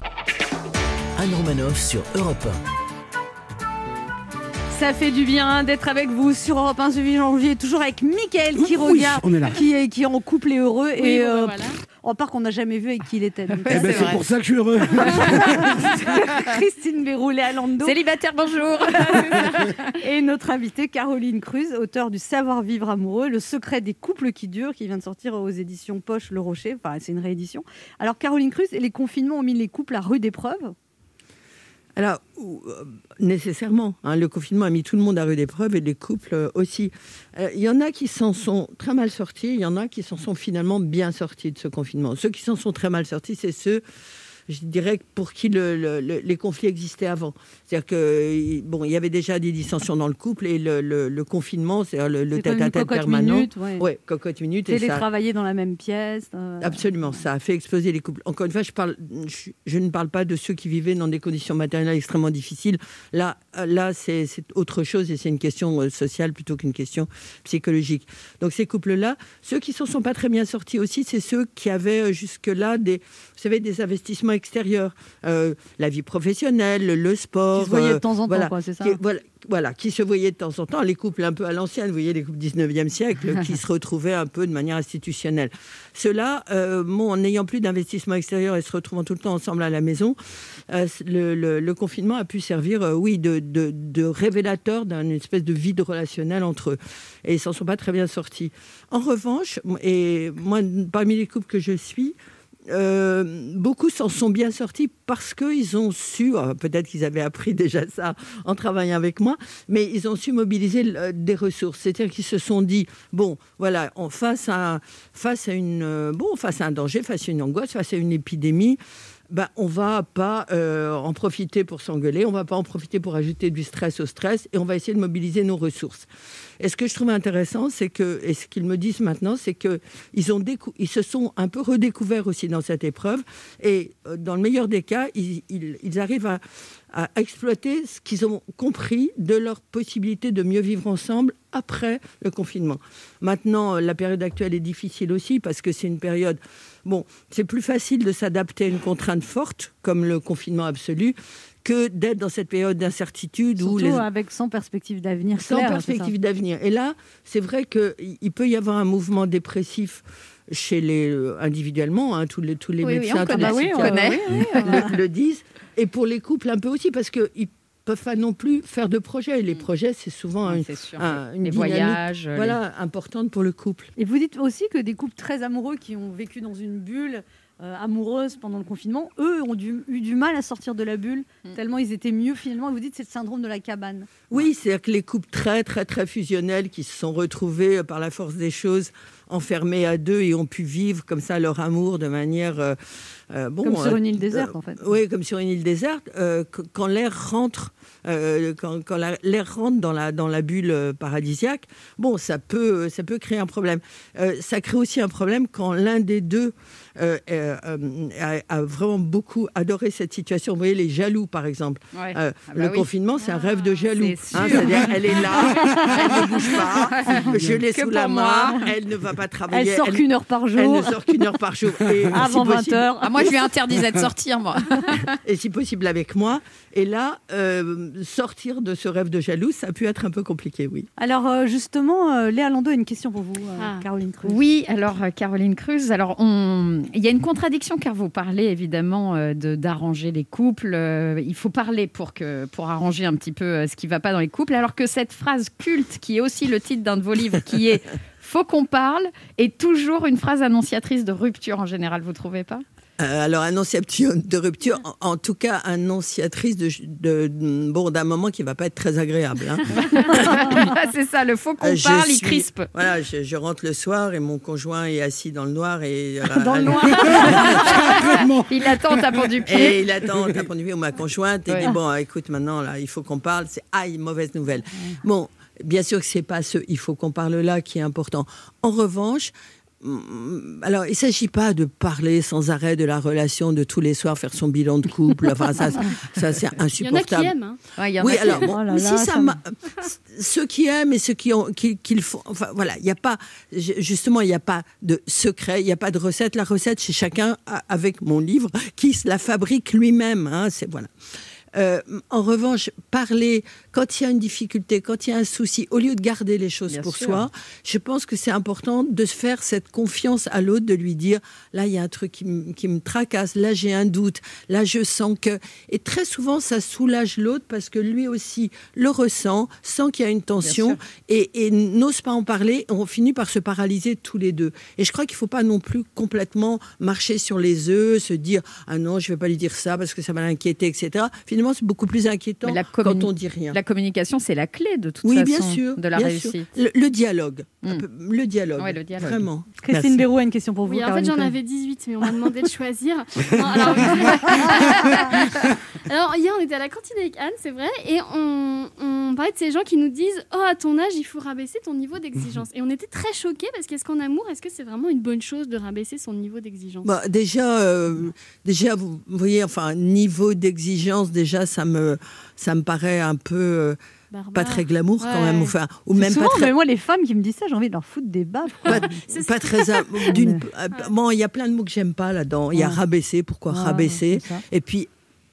Anne Romanoff sur Europe Ça fait du bien d'être avec vous sur Europe 1 ce 8 janvier, toujours avec Mickaël qui Oui, regarde, on est là. qui est, qui est en couple et heureux. Oui, et bon, bah, euh, voilà. en part qu'on n'a jamais vu avec qui il était. Eh ben, c'est c'est vrai. pour ça que je suis heureux. *laughs* Christine Béroulé Alando Célibataire, bonjour. *laughs* et notre invitée Caroline Cruz, auteure du Savoir-vivre amoureux, le secret des couples qui durent, qui vient de sortir aux éditions Poche Le Rocher. Enfin, c'est une réédition. Alors, Caroline Cruz, les confinements ont mis les couples à rude épreuve. Alors, euh, nécessairement, hein, le confinement a mis tout le monde à rude épreuve et les couples euh, aussi. Euh, Il y en a qui s'en sont très mal sortis, il y en a qui s'en sont finalement bien sortis de ce confinement. Ceux qui s'en sont très mal sortis, c'est ceux, je dirais, pour qui le- le- le- les conflits existaient avant. C'est-à-dire que bon, il y avait déjà des dissensions dans le couple et le, confinement, c'est-à-dire le, tête-à-tête permanent. minute, ouais. Ouais, cocotte minute. et ça- Télétravailler dans la même pièce. euh, Absolument, ça a fait exploser les couples. Encore une fois, je, parle, je, je ne parle pas de ceux qui vivaient dans des conditions matérielles extrêmement difficiles. Là, là c'est autre chose et c'est une question euh, sociale plutôt qu'une question psychologique. Donc ces couples-là, ceux qui ne sont pas très bien sortis aussi, c'est ceux qui avaient euh, jusque-là des, vous savez, des investissements extérieurs, Euh, la vie professionnelle, le sport. Qui se voyaient de euh, temps en temps, voilà, quoi, c'est ça qui- voilà, voilà, qui se voyaient de temps en temps, les couples un peu à l'ancienne, vous voyez, les couples 19e siècle, *laughs* qui se retrouvaient un peu de manière institutionnelle. Ceux-là, euh, bon, en n'ayant plus d'investissement extérieur et se retrouvant tout le temps ensemble à la maison, euh, le, le- le confinement a pu servir, euh, oui, de, de- de révélateur d'une espèce de vide relationnel entre eux. Et ils s'en sont pas très bien sortis. En revanche, et moi, parmi les couples que je suis, euh, beaucoup s'en sont bien sortis parce qu'ils ont su, euh, peut-être qu'ils avaient appris *laughs* déjà ça en travaillant avec moi, mais ils ont su mobiliser le- des ressources. C'est-à-dire qu'ils se sont dit, bon, voilà, face, à, face, à une, euh, bon, face à un danger, face à une angoisse, face à une épidémie, ben, on va pas euh, en profiter pour s'engueuler, on va pas en profiter pour ajouter du stress au stress, et on va essayer de mobiliser nos ressources. Et ce que je trouve intéressant, c'est que, et ce qu'ils me disent maintenant, c'est que ils se sont un peu redécouverts aussi dans cette épreuve, et euh, dans le meilleur des cas, ils arrivent à, à exploiter ce qu'ils ont compris de leur possibilité de mieux vivre ensemble après le confinement. Maintenant, la période actuelle est difficile aussi parce que c'est une période. Bon, c'est plus facile de s'adapter à une contrainte forte comme le confinement absolu que d'être dans cette période d'incertitude où les avec sans perspective d'avenir sans clair, perspective d'avenir. Et là, c'est vrai qu'il peut y avoir un mouvement dépressif chez les euh, individuellement, hein, tous les tous les Oui, oui, médecins, on tous les connaît, oui, on psychiatres connaît. *laughs* le, le disent, et pour les couples un peu aussi, parce qu'ils peuvent pas non plus faire de projets. Et les projets, c'est souvent un- un- une les les- voilà, importante pour le couple. Et vous dites aussi que des couples très amoureux qui ont vécu dans une bulle euh, amoureuse pendant le confinement, eux ont du- eu du mal à sortir de la bulle, Mm. tellement ils étaient mieux finalement. Vous dites c'est le syndrome de la cabane. Oui, c'est-à-dire que les couples très, très, très fusionnels qui se sont retrouvés euh, par la force des choses enfermés à deux et ont pu vivre comme ça leur amour de manière euh, bon Comme sur euh, une île déserte euh, en fait. Oui, comme sur une île déserte, euh, qu- quand l'air rentre, euh, quand, quand la- l'air rentre dans la, dans la bulle paradisiaque, bon, ça peut, ça peut créer un problème. Euh, ça crée aussi un problème quand l'un des deux euh, euh, euh, a, a vraiment beaucoup adoré cette situation. Vous voyez, les jaloux, par exemple. Ouais. Euh, Ah bah le oui. confinement, c'est un rêve de jaloux. c'est Hein, sûr. C'est-à-dire, elle est là, *laughs* elle ne bouge pas, je l'ai sous la main, moi. elle ne va pas Elle travailler. sort qu'une heure par elle jour, ne sort qu'une heure par jour. Et *laughs* avant si 20 possible- heures. Ah, moi, je lui interdisais de sortir, moi. *laughs* et si possible avec moi. Et là, euh, sortir de ce rêve de jaloux, ça a pu être un peu compliqué, oui. Alors euh, justement, euh, Léa Lando a une question pour vous, Ah. Caroline Cruz. Oui, alors Caroline Cruz, alors on... il y a une contradiction car vous parlez évidemment de d'arranger les couples. il faut parler pour que pour arranger un petit peu ce qui va pas dans les couples, alors que cette phrase culte qui est aussi le titre d'un de vos livres, qui est *laughs* faut qu'on parle, est toujours une phrase annonciatrice de rupture en général. Vous trouvez pas? Euh, alors, annonciatrice de rupture, en, en tout cas, annonciatrice de, de- de- bon, d'un moment qui va pas être très agréable. hein. *laughs* C'est ça, le faut qu'on Euh, parle, il suis- crispe. Voilà, je, je rentre le soir et mon conjoint est assis dans le noir et *laughs* Dans le noir. *laughs* Il attend en tapant du pied. Et il attend en tapant du pied ou ma conjointe et Ouais. dit bon écoute maintenant là il faut qu'on parle c'est aïe mauvaise nouvelle bon bien sûr que c'est pas ce il faut qu'on parle là qui est important en revanche alors, il ne s'agit pas de parler sans arrêt de la relation de tous les soirs, faire son bilan de couple. Enfin, ça, ça c'est *laughs* Il y en a qui insupportable. aiment. hein. Ouais, il y en Oui, a qui- alors bon, Oh là si là, ça, ça m'a- ceux qui aiment et ceux qui ont qui, qui le font, enfin voilà, il n'y a pas ju- justement il n'y a pas de secret, il n'y a pas de recette. La recette chez chacun avec mon livre qui se la fabrique lui-même. hein, c'est voilà. Euh, en revanche, parler quand il y a une difficulté, quand il y a un souci, au lieu de garder les choses Bien pour sûr. soi, je pense que c'est important de se faire cette confiance à l'autre, de lui dire là il y a un truc qui, me- qui me tracasse, là j'ai un doute, là je sens que. Et très souvent ça soulage l'autre parce que lui aussi le ressent, sent qu'il y a une tension et, et n'ose pas en parler. On finit par se paralyser tous les deux. Et je crois qu'il ne faut pas non plus complètement marcher sur les œufs, se dire ah non je vais pas lui dire ça parce que ça va l'inquiéter, etc. Finalement c'est beaucoup plus inquiétant quand on dit rien. La communication, c'est la clé de toute Oui, façon bien sûr. de la bien réussite. sûr. Le, le dialogue. Mm. Peu- Le dialogue. Ouais, le dialogue. Vraiment. Christine Merci. Béraud a une question pour vous. Oui, en fait, j'en avais 18, mais on m'a demandé de choisir. *laughs* Non, alors, *laughs* alors, hier, on était à la cantine avec Anne, c'est vrai, et on, on parlait de ces gens qui nous disent Oh, à ton âge, il faut rabaisser ton niveau d'exigence. Et on était très choqués parce qu'est-ce qu'en amour, est-ce que c'est vraiment une bonne chose de rabaisser son niveau d'exigence? Bah, déjà, euh, déjà, vous voyez, enfin, niveau d'exigence, déjà, ça me, ça me paraît un peu euh, Barbare. pas très glamour quand même, enfin, ou même souvent, pas très, mais moi, les femmes qui me disent ça, j'ai envie de leur foutre des baffes. quoi. pas, C'est pas très, *laughs* d'une, euh, bon, il y a plein de mots que j'aime pas là-dedans. Il y a rabaisser, pourquoi Ouais, rabaisser. Et puis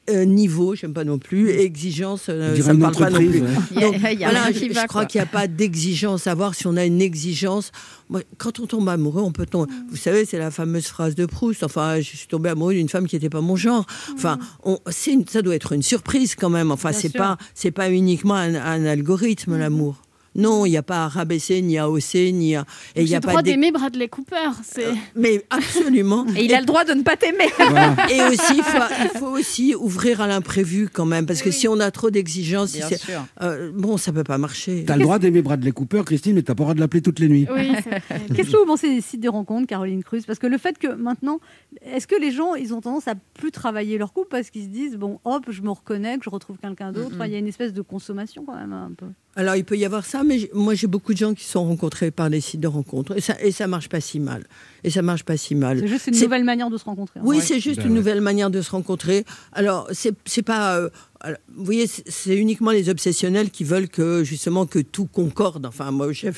euh, niveau, j'aime pas non plus. Exigence, euh, ça me parle pas non plus. ouais. *laughs* Il y a- Donc, il y a voilà, rien je, qui je va, crois qu'il n'y a pas d'exigence. Savoir si on a une exigence. Moi, quand on tombe amoureux, on peut tomber. Vous savez, c'est la fameuse phrase de Proust. Enfin, je suis tombée amoureuse d'une femme qui n'était pas mon genre. Enfin, on, une- ça doit être une surprise quand même. Enfin, c'est pas, c'est pas uniquement un, un algorithme l'amour. Non, il n'y a pas à rabaisser, ni à hausser, ni à. Et il y a le pas droit d'é- d'aimer Bradley Cooper. C'est... Mais absolument. *laughs* Et il a le droit de ne pas t'aimer. *laughs* Et aussi, il faut, il faut aussi ouvrir à l'imprévu quand même, parce que si on a trop d'exigences, si Bien c'est- sûr. euh, bon, ça peut pas marcher. T'as le droit d'aimer Bradley Cooper, Christine, mais t'as pas le droit de l'appeler toutes les nuits. Oui. *laughs* Qu'est-ce que vous pensez des sites de rencontres, Caroline Cruz? Parce que le fait que maintenant, est-ce que les gens, ils ont tendance à plus travailler leur couple parce qu'ils se disent, bon, hop, je me reconnecte, je retrouve quelqu'un d'autre? Il y a une espèce de consommation quand même un peu. Alors, il peut y avoir ça, mais moi, j'ai beaucoup de gens qui sont rencontrés par des sites de rencontres, et ça, et ça marche pas si mal. Et ça marche pas si mal. C'est juste une C'est- nouvelle manière de se rencontrer. Oui, c'est juste Ben une ouais. nouvelle manière de se rencontrer. Alors, c'est c'est pas. euh, alors, vous voyez, c'est- uniquement les obsessionnels qui veulent que justement que tout concorde. Enfin, moi, j'ai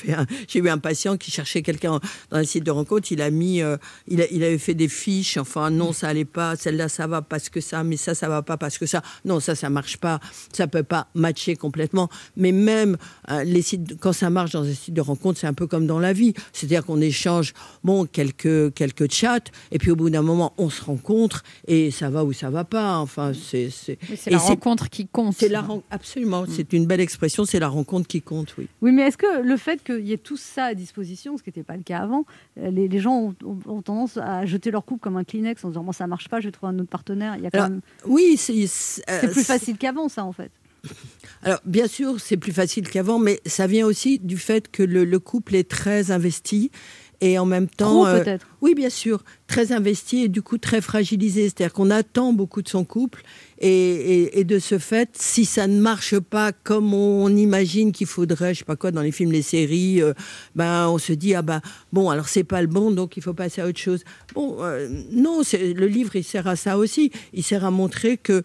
eu un patient qui cherchait quelqu'un dans un site de rencontre. Il a mis, euh, il, a- il avait fait des fiches. Enfin, non, ça allait pas. Celle-là, ça va parce que ça, mais ça, ça va pas parce que ça. Non, ça, ça marche pas. Ça peut pas matcher complètement. Mais même euh, les sites, quand ça marche dans un site de rencontre, c'est un peu comme dans la vie. C'est-à-dire qu'on échange, bon, quelques quelques chats, et puis au bout d'un moment, on se rencontre et ça va ou ça va pas. Enfin, c'est c'est Rencontre qui compte. c'est la ren- absolument. C'est une belle expression. C'est la rencontre qui compte, oui. Oui, mais est-ce que le fait qu'il y ait tout ça à disposition, ce qui n'était pas le cas avant, euh, les, les gens ont, ont- ont tendance à jeter leur couple comme un Kleenex en se disant bon, ça marche pas, je vais trouver un autre partenaire. Il y a quand Alors, même- Oui, c'est euh, plus facile qu'avant, ça, en fait. *laughs* Alors, bien sûr, c'est plus facile qu'avant, mais ça vient aussi du fait que le, le couple est très investi et en même temps. Trop, euh, peut-être. oui, bien sûr, très investi et du coup très fragilisé. C'est-à-dire qu'on attend beaucoup de son couple et, de ce fait, si ça ne marche pas comme on imagine qu'il faudrait, je sais pas quoi, dans les films, les séries, euh, ben on se dit ah ben bon alors c'est pas le bon donc il faut passer à autre chose. Bon, euh, non, le livre il sert à ça aussi. Il sert à montrer que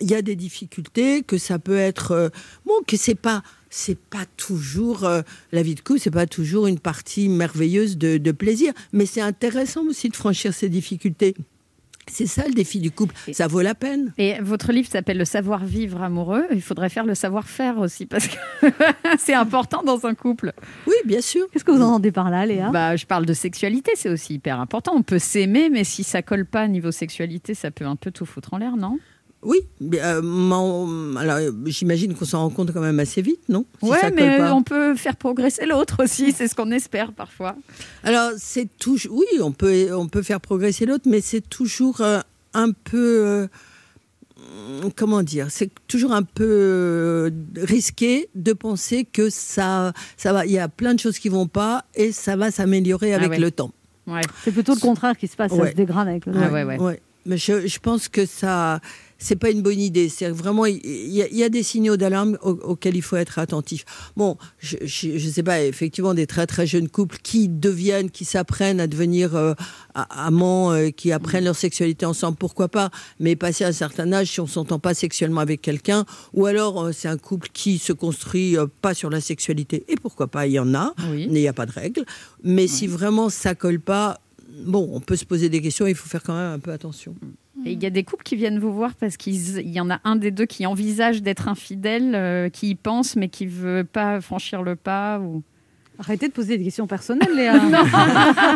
il y a des difficultés, que ça peut être euh, bon, que c'est pas c'est pas toujours la vie de couple, c'est pas toujours une partie merveilleuse de plaisir, mais c'est intéressant aussi de franchir ces difficultés. C'est ça le défi du couple, ça vaut la peine. Et votre livre s'appelle Le savoir-vivre amoureux. Il faudrait faire le savoir-faire aussi, parce que *laughs* c'est important dans un couple. Oui, bien sûr. Qu'est-ce que vous entendez par là, Léa? Bah, je parle de sexualité, c'est aussi hyper important. On peut s'aimer, mais si ça colle pas niveau sexualité, ça peut un peu tout foutre en l'air, non? Oui, euh, mon- alors j'imagine qu'on s'en rend compte quand même assez vite, non? Si ça colle mais pas. on peut faire progresser l'autre aussi, *laughs* c'est ce qu'on espère parfois. Alors, c'est toujours. Oui, on peut, on peut faire progresser l'autre, mais c'est toujours euh, un peu. euh, comment dire? C'est toujours un peu risqué de penser que ça, ça va. Il y a plein de choses qui vont pas et ça va s'améliorer avec ouais. le temps. Ouais. C'est plutôt le contraire qui se passe, ça Ouais. se dégrade avec le Ah temps. ouais, ouais. Ouais. Mais je, je pense que ça, c'est pas une bonne idée. C'est vraiment, il y, a- il y a des signaux d'alarme au- auxquels il faut être attentif. Bon, je, je, je sais pas, effectivement, des très très jeunes couples qui deviennent, qui s'apprennent à devenir euh, amants, euh, qui apprennent leur sexualité ensemble, pourquoi pas. Mais passé un certain âge, si on s'entend pas sexuellement avec quelqu'un, ou alors euh, c'est un couple qui se construit pas sur la sexualité, et pourquoi pas, il y en a. Oui. Il n'y a pas de règle. Mais si vraiment ça colle pas, bon, on peut se poser des questions. Il faut faire quand même un peu attention. Et il y a des couples qui viennent vous voir parce qu'il y en a un des deux qui envisage d'être infidèle, euh, qui y pense, mais qui veut pas franchir le pas. Ou... Arrêtez de poser des questions personnelles, Léa. *laughs*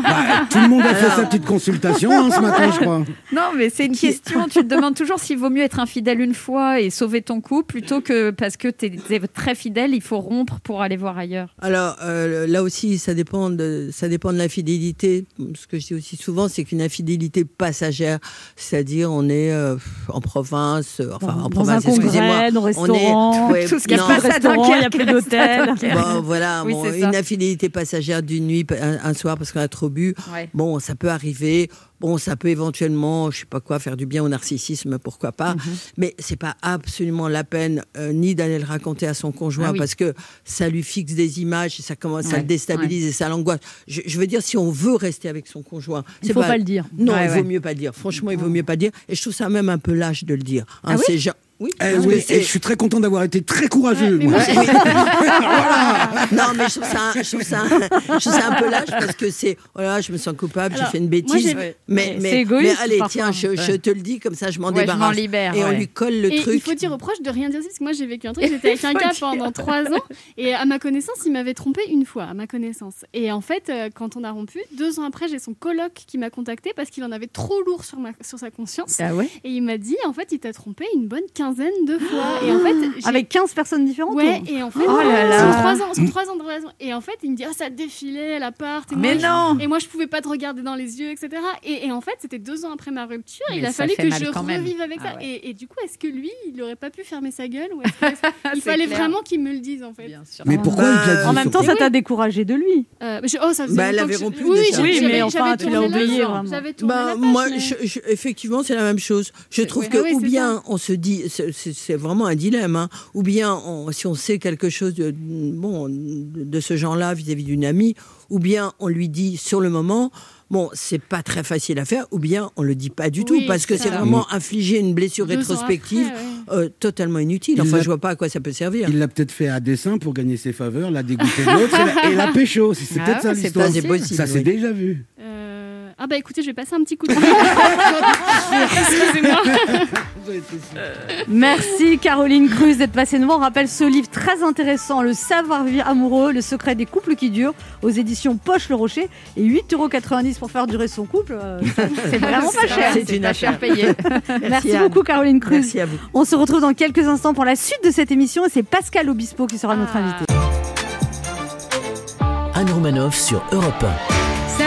Bah, tout le monde a fait sa petite consultation hein, ce matin, je crois. Non, mais c'est une question. *laughs* Tu te demandes toujours s'il vaut mieux être infidèle une fois et sauver ton couple plutôt que parce que tu es, très fidèle, il faut rompre pour aller voir ailleurs. Alors euh, là aussi, ça dépend de ça dépend de l'infidélité. Ce que je dis aussi souvent, c'est qu'une infidélité passagère, c'est-à-dire on est euh, en province, euh, enfin Dans- en province, excusez-moi, on restaurant, est ouais, tout ce qui non, se passe à restaurant, il n'y a Dunkerque, plus d'hôtel. Bon, voilà, Oui, bon, une infidélité passagère d'une nuit, un, un soir parce qu'on a trop bu. Ouais. Bon, ça peut arriver. Bon, ça peut éventuellement, je sais pas quoi, faire du bien au narcissisme, pourquoi pas. Mhm. Mais c'est pas absolument la peine euh, ni d'aller le raconter à son conjoint Ah oui. parce que ça lui fixe des images et ça commence, ça Ouais, le déstabilise et ça l'angoisse. Je, je veux dire, si on veut rester avec son conjoint, Il c'est faut pas le dire. Non, il vaut mieux pas le dire. Franchement, il vaut mieux pas le dire. Et je trouve ça même un peu lâche de le dire. Hein, Ah oui Oui, Eh oui, et je suis très content d'avoir été très courageux. mais moi. moi, *laughs* j'ai- Non, mais je trouve ça, je trouve ça, je trouve ça un peu lâche parce que c'est, voilà, je me sens coupable, j'ai fait une bêtise. mais, C'est mais, égoïste, mais allez, parfois. tiens, je, je te le dis comme ça, je m'en Ouais, je m'en débarrasse. libère, et on lui colle le et truc. il faut dire au proche de rien dire parce que moi j'ai vécu un truc, j'étais avec un gars pendant trois ans, et à ma connaissance, il m'avait trompé une fois, à ma connaissance. Et en fait, euh, quand on a rompu, deux ans après, j'ai son coloc qui m'a contacté parce qu'il en avait trop lourd sur, ma, sur sa conscience. Ah ouais? Et il m'a dit, en fait, il t'a trompé une bonne quinzaine quinzaine de fois. Et en fait, Avec 15 personnes différentes Ouais, ou- et en fait, Oh là là. sur trois ans, sur trois ans de relation. Et en fait, il me dit, ah, ça défilait l'appart. Et Mais moi, je- non Et moi, je pouvais pas te regarder dans les yeux, etc. Et, et en fait, c'était deux ans après ma rupture. Mais il a fallu que je revive avec Ah ça. ouais. Et, et du coup, est-ce que lui, il aurait pas pu fermer sa gueule ou *laughs* Il fallait clair. vraiment qu'il me le dise, en fait. Bien sûr. Mais pourquoi il te l'a dit En même temps, ça t'a découragé de lui. Euh, mais je- oh, ça faisait Bah, elle longtemps avait que je- rompu Oui, mais enfin, tu l'as oublié, Bah, moi, je- je- effectivement, c'est la même chose. Je trouve ouais. que Ah ou bien on se dit, c'est- c'est c'est vraiment un dilemme, hein, ou bien on- si on sait quelque chose de, bon, de, ce genre-là vis-à-vis d'une amie, ou bien on lui dit sur le moment. Bon, c'est pas très facile à faire, ou bien on le dit pas du tout, parce que c'est c'est ça. vraiment infliger une blessure Deux rétrospective après, ouais. euh, totalement inutile. Il Enfin, je vois pas à quoi ça peut servir. Il l'a peut-être fait à dessein pour gagner ses faveurs, l'a dégoûté de l'autre et la- la pécho. C'est c'est Ah peut-être ça ouais, c'est l'histoire. C'est Ça s'est oui. déjà vu. Euh, Ah bah écoutez, je vais passer un petit coup de fil. *laughs* Excusez-moi. Merci Caroline Cruz d'être passée nous voir. On rappelle ce livre très intéressant, Le savoir-vivre amoureux, le secret des couples qui durent, aux éditions Poche Le Rocher. Et 8,90€ pour faire durer son couple, euh, *laughs* c'est vraiment pas cher. C'est une affaire. cher payé. *laughs* Merci beaucoup Caroline Cruz. Merci à vous. On se retrouve dans quelques instants pour la suite de cette émission et c'est Pascal Obispo qui sera notre Ah. invité. Anne Romanoff sur Europe Ça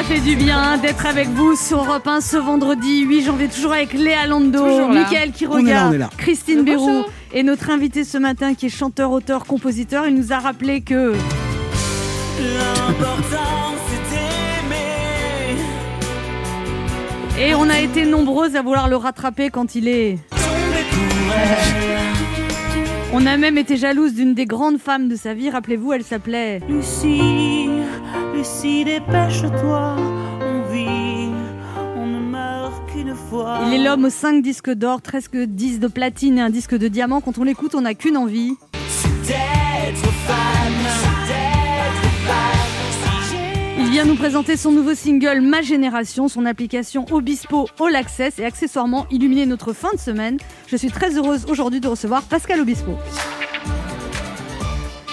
fait du bien d'être avec vous sur Europe 1 ce vendredi 8 janvier, toujours avec Léa Lando. Mickaël qui On est là, on est là. Christine bonjour. et notre invité ce matin qui est chanteur, auteur, compositeur. Il nous a rappelé que Et on a été nombreuses à vouloir le rattraper quand il est. On a même été jalouse d'une des grandes femmes de sa vie. Rappelez-vous, elle s'appelait. Lucie, Lucie, dépêche-toi, on vit, on ne meurt qu'une fois. Il est l'homme aux 5 disques d'or, 13 disques de platine et un disque de diamant. Quand on l'écoute, on n'a qu'une envie. Il vient nous présenter son nouveau single Ma Génération, son application Obispo All Access et accessoirement illuminer notre fin de semaine. Je suis très heureuse aujourd'hui de recevoir Pascal Obispo.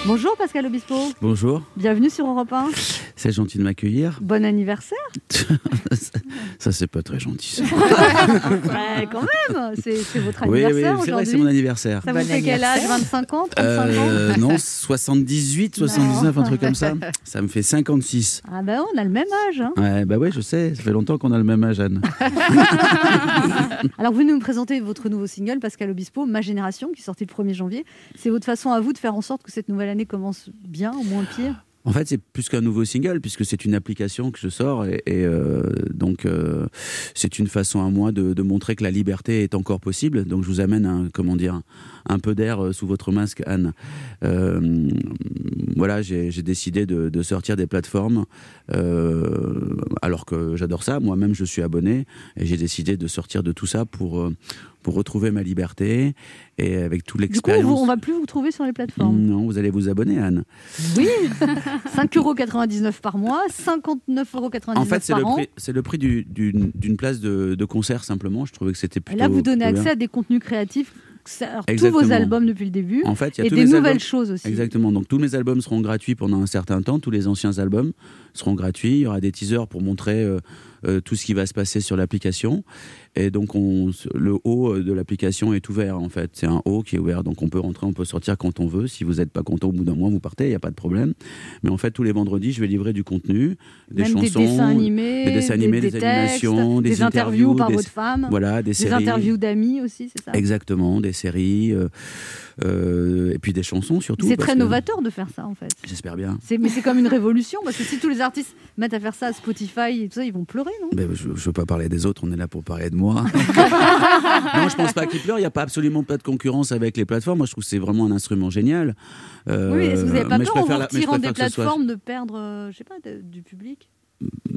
Bonjour Pascal Obispo, Bonjour, bienvenue sur Europe 1. c'est gentil de m'accueillir. Bon anniversaire. *laughs* ça, c'est pas très gentil. ça. *laughs* Ouais, quand même, c'est votre oui, oui, anniversaire c'est vrai, c'est aujourd'hui. mon anniversaire. Ça vous fait quel âge anniversaire. 25 ans 35 ans Euh, *laughs* non, 78, 79, un truc comme ça. Ça me fait 56. Ah ben on a le même âge. hein. Ouais, bah ouais, je sais, ça fait longtemps qu'on a le même âge, Anne. Alors, vous venez nous présenter votre nouveau single, Pascal Obispo, Ma Génération, qui est sorti le 1er janvier. C'est votre façon à vous de faire en sorte que cette nouvelle année commence bien, au moins pire En fait, c'est plus qu'un nouveau single, puisque c'est une application que je sors. Et, euh, donc, euh, c'est une façon à moi de, montrer que la liberté est encore possible. Donc, je vous amène un, comment dire, un peu d'air euh, sous votre masque, Anne. Voilà, j'ai décidé de, de sortir des plateformes, alors que j'adore ça. Moi-même, je suis abonné. Et j'ai décidé de sortir de tout ça pour, pour retrouver ma liberté. Et avec toute Du coup, l'expérience. on va plus vous trouver sur les plateformes. Non, vous allez vous abonner, Anne. Oui *laughs* 5,99€ par mois, 59,99€ En fait, c'est par le an. prix, c'est le prix du- d'une place de, de concert simplement. Je trouvais que c'était Et plutôt. là, vous donnez accès bien. à des contenus créatifs, alors, tous vos albums depuis le début, En fait, il y a et tous des nouvelles albums- choses aussi. Exactement. Donc tous mes albums seront gratuits pendant un certain temps. Tous les anciens albums seront gratuits. Il y aura des teasers pour montrer euh, euh, tout ce qui va se passer sur l'application. Et donc on, le haut de l'application est ouvert en fait. C'est un haut qui est ouvert. Donc on peut rentrer, on peut sortir quand on veut. Si vous n'êtes pas content au bout d'un mois, vous partez. Il n'y a pas de problème. Mais en fait, tous les vendredis, je vais livrer du contenu, des Même chansons, des dessins animés, des dessins animés, des, textes, animations, des, des interviews par des- votre femme, Voilà, des, des séries. interviews d'amis aussi, c'est ça? Exactement, des séries, euh, euh, et puis des chansons surtout. C'est très que- novateur de faire ça en fait. J'espère bien. Mais c'est comme une révolution parce que si tous les artistes mettent à faire ça à Spotify et tout ça, ils vont pleurer, non? Mais je ne veux pas parler des autres, on est là pour parler de moi. *laughs* non, je pense pas qu'ils pleurent. Il n'y a pas absolument pas de concurrence avec les plateformes. Moi, je trouve que c'est vraiment un instrument génial. Euh, Oui, est-ce que vous n'avez pas mais je peur en vous retirant des ce soit- plateformes de perdre, euh, je sais pas, de- du public?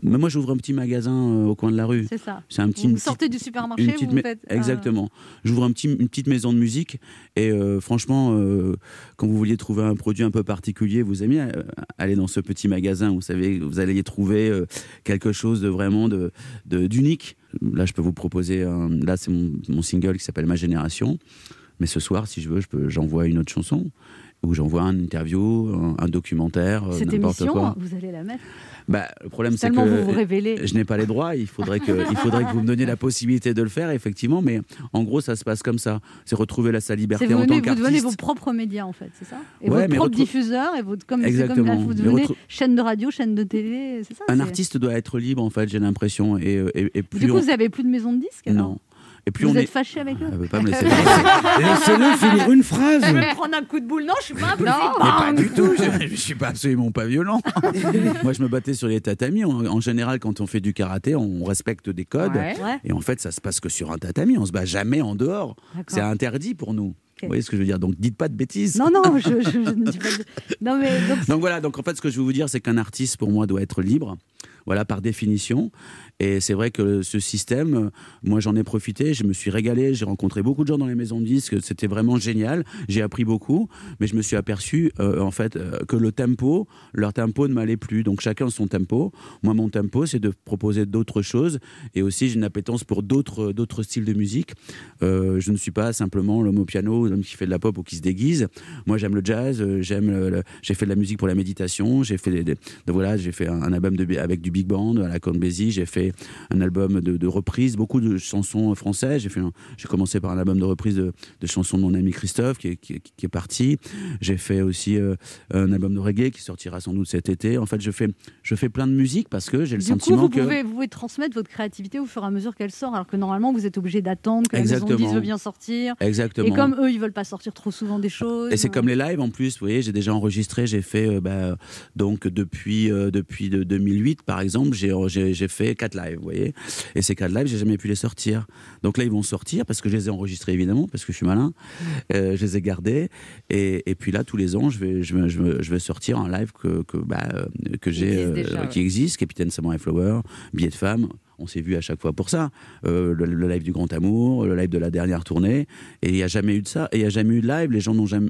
Mais moi, j'ouvre un petit magasin euh, au coin de la rue. C'est ça. C'est un petit. Vous une sortez petite- du supermarché, petite vous faites. ah. Exactement. J'ouvre un petit, une petite maison de musique et euh, franchement, euh, quand vous vouliez trouver un produit un peu particulier, vous aimiez euh, aller dans ce petit magasin. Vous savez, vous allez y trouver euh, quelque chose de vraiment de de- d'unique. Là, je peux vous proposer. un- là, c'est mon, mon single qui s'appelle Ma Génération. Mais ce soir, si je veux, je peux, j'envoie une autre chanson ou j'envoie une interview, un, un documentaire, euh, Cette n'importe émission, quoi. vous allez la mettre. Bah, le problème, c'est que vous vous révélez. je n'ai pas les droits. Il faudrait, que, il faudrait que vous me donniez la possibilité de le faire, effectivement. Mais en gros, ça se passe comme ça. C'est retrouver la, sa liberté vous, en tant devenez- vous devenez vos qu'artiste. propres médias en fait, c'est ça Et Ouais, votre mais propre retrou- diffuseur et votre comme c'est comme là, Exactement. vous devenez retrou- chaîne de radio, chaîne de télé, c'est ça Un artiste doit être libre, en fait, j'ai l'impression. Et, et, et plus Du coup, on- vous avez plus de maison de disques Non. Et plus Vous on êtes est. fâché avec eux Elle veut pas me laisser. *laughs* Laissez-le finir une phrase. Je vais me prendre un coup de boule. Non, je suis pas un peu Mais pas du tout, je, je suis pas absolument pas violent. *laughs* Moi, je me battais sur les tatamis. En, en général, quand on fait du karaté, on respecte des codes. Ouais. Et en fait, ça se passe que sur un tatami. On se bat jamais en dehors. C'est interdit pour nous. Vous voyez ce que je veux dire? Donc, dites pas de bêtises. Non, non, je, je- je ne dis pas. de- *laughs* Non, mais donc, Donc voilà, donc en fait, ce que je veux vous dire, c'est qu'un artiste, pour moi, doit être libre. Voilà, par définition. Et c'est vrai que ce système, euh, moi, j'en ai profité, je me suis régalé, j'ai rencontré beaucoup de gens dans les maisons de disques, c'était vraiment génial, j'ai appris beaucoup, mais je me suis aperçu, euh, en fait, euh, que le tempo, leur tempo ne m'allait plus. Donc chacun son tempo. Moi, mon tempo, c'est de proposer d'autres choses. Et aussi, j'ai une appétence pour d'autres d'autres styles de musique. Euh, je ne suis pas simplement l'homme au piano, l'homme qui fait de la pop ou qui se déguise. Moi, j'aime le jazz, euh, j'aime j'ai fait de la musique pour la méditation, j'ai fait de- voilà, j'ai fait un, album avec du big band à la Corne Bézi, j'ai fait un album de, de reprises, beaucoup de chansons françaises. J'ai fait, un- j'ai commencé par un album de reprises de, de chansons de mon ami Christophe qui est, qui est- qui est parti. J'ai fait aussi euh, un album de reggae qui sortira sans doute cet été. En fait, je fais, je fais plein de musique parce que j'ai le du coup, sentiment vous que pouvez, vous pouvez transmettre votre créativité au fur et à mesure qu'elle sort, alors que normalement, vous êtes obligé d'attendre que la maison de Exactement. disques veut bien sortir. Exactement. Et comme eux, ils veulent pas sortir trop souvent des choses. Et c'est comme les lives en plus, vous voyez, j'ai déjà enregistré, j'ai fait euh, bah, donc depuis euh, depuis de 2008 par exemple, j'ai j'ai j'ai fait quatre lives, vous voyez. Et ces quatre lives, j'ai jamais pu les sortir. Donc là, ils vont sortir parce que je les ai enregistrés évidemment, parce que je suis malin. Euh, je les ai gardés et, et puis là, tous les ans, je vais je je je vais sortir un live que que bah, euh, que j'ai ouais. qui existe, Capitaine Samurai Flower, Billet de femme. On s'est vu à chaque fois pour ça. Euh, le, le live du Grand Amour, le live de la dernière tournée. Et il n'y a jamais eu de ça. Et il n'y a jamais eu de live. Les gens n'ont jamais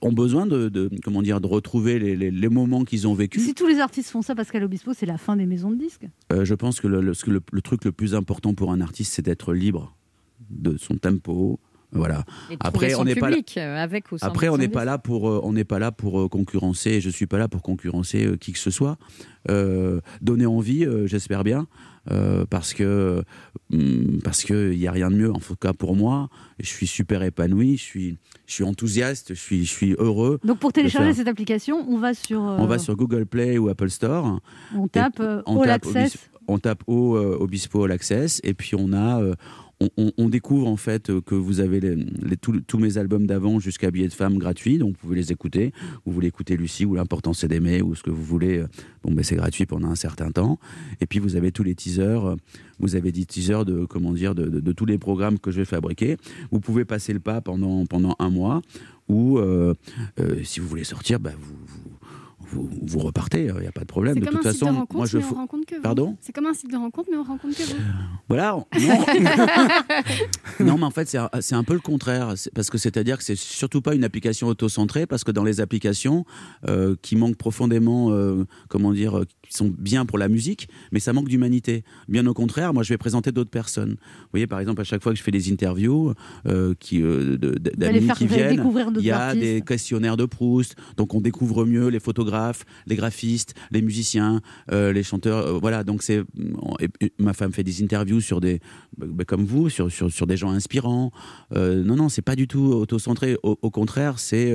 ont besoin de, de- comment dire de retrouver les, les- les moments qu'ils ont vécus. Si tous les artistes font ça, Pascal Obispo, c'est la fin des maisons de disques. Euh, je pense que le, le- ce que le- le truc le plus important pour un artiste, c'est d'être libre de son tempo. Voilà. Et de Après, on n'est pas là- public euh, avec ou sans Après, on n'est pas là pour, euh, on n'est pas là pour euh, concurrencer. Je suis pas là pour concurrencer euh, qui que ce soit. Euh, donner envie, euh, j'espère bien, euh, parce que hum, parce que il y a rien de mieux. En tout cas pour moi, je suis super épanoui, je suis je suis enthousiaste, je suis je suis heureux. Donc pour télécharger cette application, on va sur. euh, on va sur Google Play ou Apple Store. On tape euh, on All tape Access. On tape au euh, Obispo All Access et puis on a euh, on, découvre en fait euh, que vous avez tous- mes albums d'avant jusqu'à Billet de femme gratuits, donc vous pouvez les écouter. Vous voulez écouter Lucie ou l'important c'est d'aimer ou ce que vous voulez, euh, bon ben c'est gratuit pendant un certain temps. Et puis vous avez tous les teasers, euh, vous avez des teasers de comment dire de, tous les programmes que je vais fabriquer. Vous pouvez passer le pas pendant pendant un mois ou si vous voulez sortir, bah, vous, vous vous, vous repartez, il n'y a pas de problème. De comme toute un site façon, de rencontre, moi je mais fous- on rencontre que vous. Pardon C'est comme un site de rencontre, mais on rencontre que vous. voilà. on- Non, *laughs* non mais en fait, c'est un, peu le contraire. Parce que c'est-à-dire que c'est surtout pas une application auto-centrée, parce que dans les applications euh, qui manquent profondément, euh, comment dire, euh, qui sont bien pour la musique, mais ça manque d'humanité. Bien au contraire, moi, je vais présenter d'autres personnes. Vous voyez, par exemple, à chaque fois que je fais des interviews euh, qui, euh, d'amis qui viennent, il y a artistes. des questionnaires de Proust, donc on découvre mieux les photographes, les graphistes, les musiciens, euh, les chanteurs. euh, voilà, donc c'est ma femme fait des interviews sur des bah, bah, comme vous, sur, sur, sur des gens inspirants. Euh, non, non, c'est pas du tout auto-centré. Au, au contraire, c'est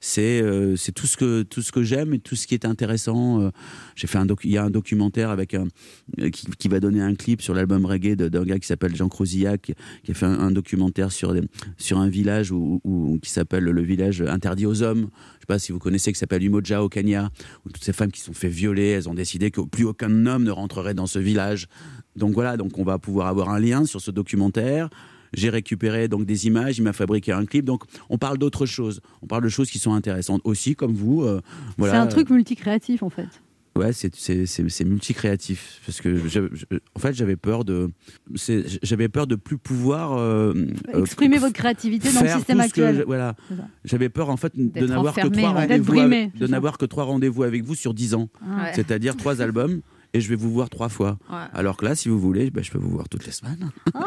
c'est euh, c'est tout ce que tout ce que j'aime et tout ce qui est intéressant. Euh, J'ai fait un il y a un documentaire avec un euh, qui, qui va donner un clip sur l'album reggae d'un gars qui s'appelle Jean Crosillac, qui, a fait un, documentaire sur sur un village où, qui s'appelle le village interdit aux hommes. Je sais pas si vous connaissez, qui s'appelle Umoja au Kenya, où toutes ces femmes qui sont fait violer, elles ont décidé que plus aucun homme ne rentrerait dans ce village. Donc voilà, donc on va pouvoir avoir un lien sur ce documentaire. J'ai récupéré donc des images, il m'a fabriqué un clip. Donc on parle d'autres choses. On parle de choses qui sont intéressantes aussi, comme vous. euh, voilà. C'est un truc multicréatif en fait. Ouais, c'est c'est c'est c'est multicréatif parce que je- je- en fait j'avais peur de c'est- j'avais peur de plus pouvoir euh, euh, Exprimer votre créativité dans le système actuel. je- voilà, j'avais peur en fait de n'avoir que trois ouais. rendez-vous avec- de n'avoir que trois rendez-vous avec vous sur dix ans, Ah. c'est-à-dire trois *laughs* albums. Et je vais vous voir trois fois. Ouais. Alors que là, si vous voulez, bah, je peux vous voir toutes les semaines. *laughs*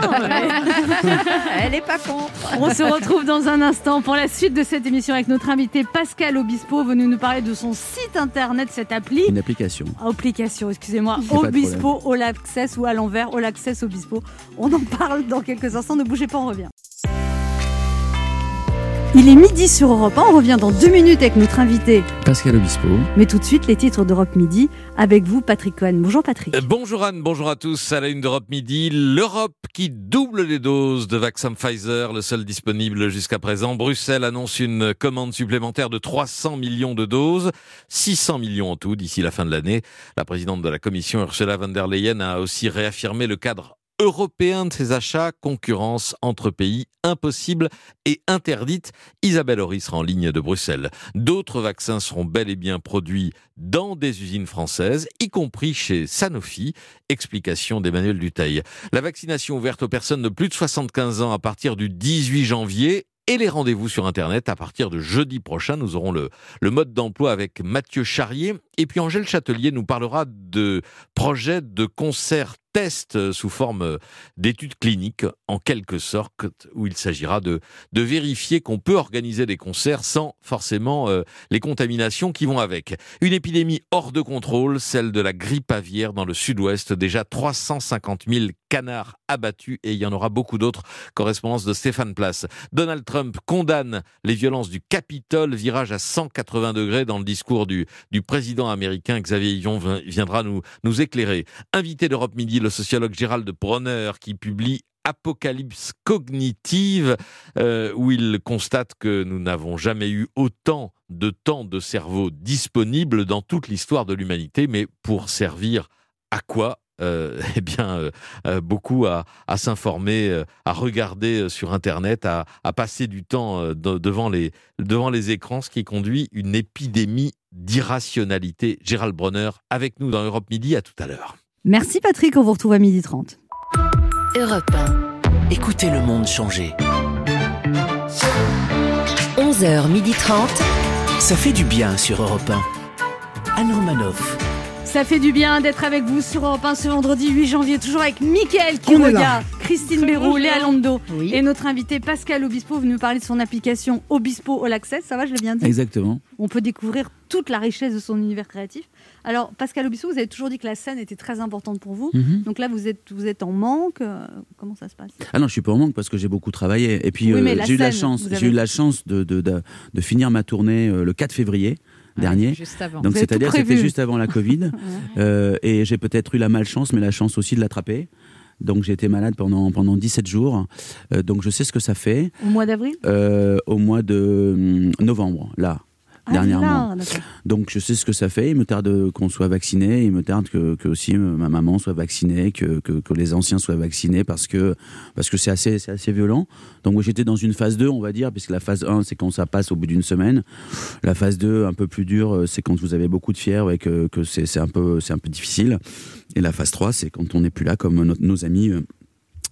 Elle est pas contre. On se retrouve dans un instant pour la suite de cette émission avec notre invité Pascal Obispo, venu nous parler de son site internet, cette appli. Une application. Application, excusez-moi, Obispo, All Access ou à l'envers, All Access Obispo. On en parle dans quelques instants, ne bougez pas, on revient. Il est midi sur Europe 1, on revient dans deux minutes avec notre invité. Pascal Obispo. Mais tout de suite, les titres d'Europe Midi avec vous, Patrick Cohen. Bonjour Patrick. Euh, Bonjour Anne, bonjour à tous. À la une d'Europe Midi, l'Europe qui double les doses de vaccin Pfizer, le seul disponible jusqu'à présent. Bruxelles annonce une commande supplémentaire de 300 millions de doses, 600 millions en tout d'ici la fin de l'année. La présidente de la Commission, Ursula von der Leyen, a aussi réaffirmé le cadre européen de ces achats, concurrence entre pays impossible et interdite. Isabelle Horry sera en ligne de Bruxelles. D'autres vaccins seront bel et bien produits dans des usines françaises, y compris chez Sanofi. Explication d'Emmanuel Duteil. La vaccination ouverte aux personnes de plus de 75 ans à partir du 18 janvier et les rendez-vous sur Internet à partir de jeudi prochain. Nous aurons le, le mode d'emploi avec Mathieu Charrier. Et puis Angèle Châtelier nous parlera de projets de concert test sous forme d'études cliniques, en quelque sorte, où il s'agira de, de vérifier qu'on peut organiser des concerts sans forcément euh, les contaminations qui vont avec. Une épidémie hors de contrôle, celle de la grippe aviaire dans le sud-ouest. Déjà 350 000 canards abattus et il y en aura beaucoup d'autres. Correspondance de Stéphane Place. Donald Trump condamne les violences du Capitole, virage à 180 degrés dans le discours du, du président américain. Xavier Yvon viendra nous, nous éclairer. Invité d'Europe Midi, le sociologue Gérald Bronner qui publie Apocalypse cognitive, euh, où il constate que nous n'avons jamais eu autant de temps de cerveau disponible dans toute l'histoire de l'humanité, mais pour servir à quoi euh, *laughs* eh bien, euh, beaucoup à, s'informer, à regarder sur Internet, à, passer du temps de- devant, les, devant les écrans, ce qui conduit une épidémie d'irrationalité. Gérald Bronner avec nous dans Europe Midi, à tout à l'heure. Merci Patrick, on vous retrouve à midi 30. Europe 1. Écoutez le monde changer. 11h30. Ça fait du bien sur Europe 1. Anne Romanoff. Ça fait du bien d'être avec vous sur Europe 1 ce vendredi 8 janvier, toujours avec Mickaël Quiroga. Christine Béroux, Léa Lando et notre invité Pascal Obispo venu nous parler de son application Obispo All Access. Ça va, je l'ai bien dit Exactement. On peut découvrir toute la richesse de son univers créatif. Alors, Pascal Obispo, vous avez toujours dit que la scène était très importante pour vous. Mhm. Donc là, vous êtes, vous êtes en manque. euh, comment ça se passe? Ah non, je suis pas en manque parce que j'ai beaucoup travaillé. Et puis Oui, euh, j'ai eu la chance, j'ai eu la chance de, de, de, de finir ma tournée euh, le 4 février dernier. juste avant. Donc c'est-à-dire c'était juste avant la Covid. *laughs* Euh, et j'ai peut-être eu la malchance, mais la chance aussi de l'attraper. Donc j'ai été malade pendant, pendant 17 jours. Euh, donc je sais ce que ça fait. Au mois d'avril? Euh, au mois de hum, novembre, là. Ah, dernièrement. là. Donc je sais ce que ça fait. Il me tarde qu'on soit vacciné. Il me tarde que, que aussi euh, ma maman soit vaccinée, que, que, que les anciens soient vaccinés parce que parce que c'est assez c'est assez violent. Donc moi j'étais dans une phase 2, on va dire, puisque la phase 1 c'est quand ça passe au bout d'une semaine. La phase 2 un peu plus dure, euh, c'est quand vous avez beaucoup de fièvre et que, que c'est c'est un peu c'est un peu difficile. Et la phase 3 c'est quand on n'est plus là comme nos, nos amis. euh,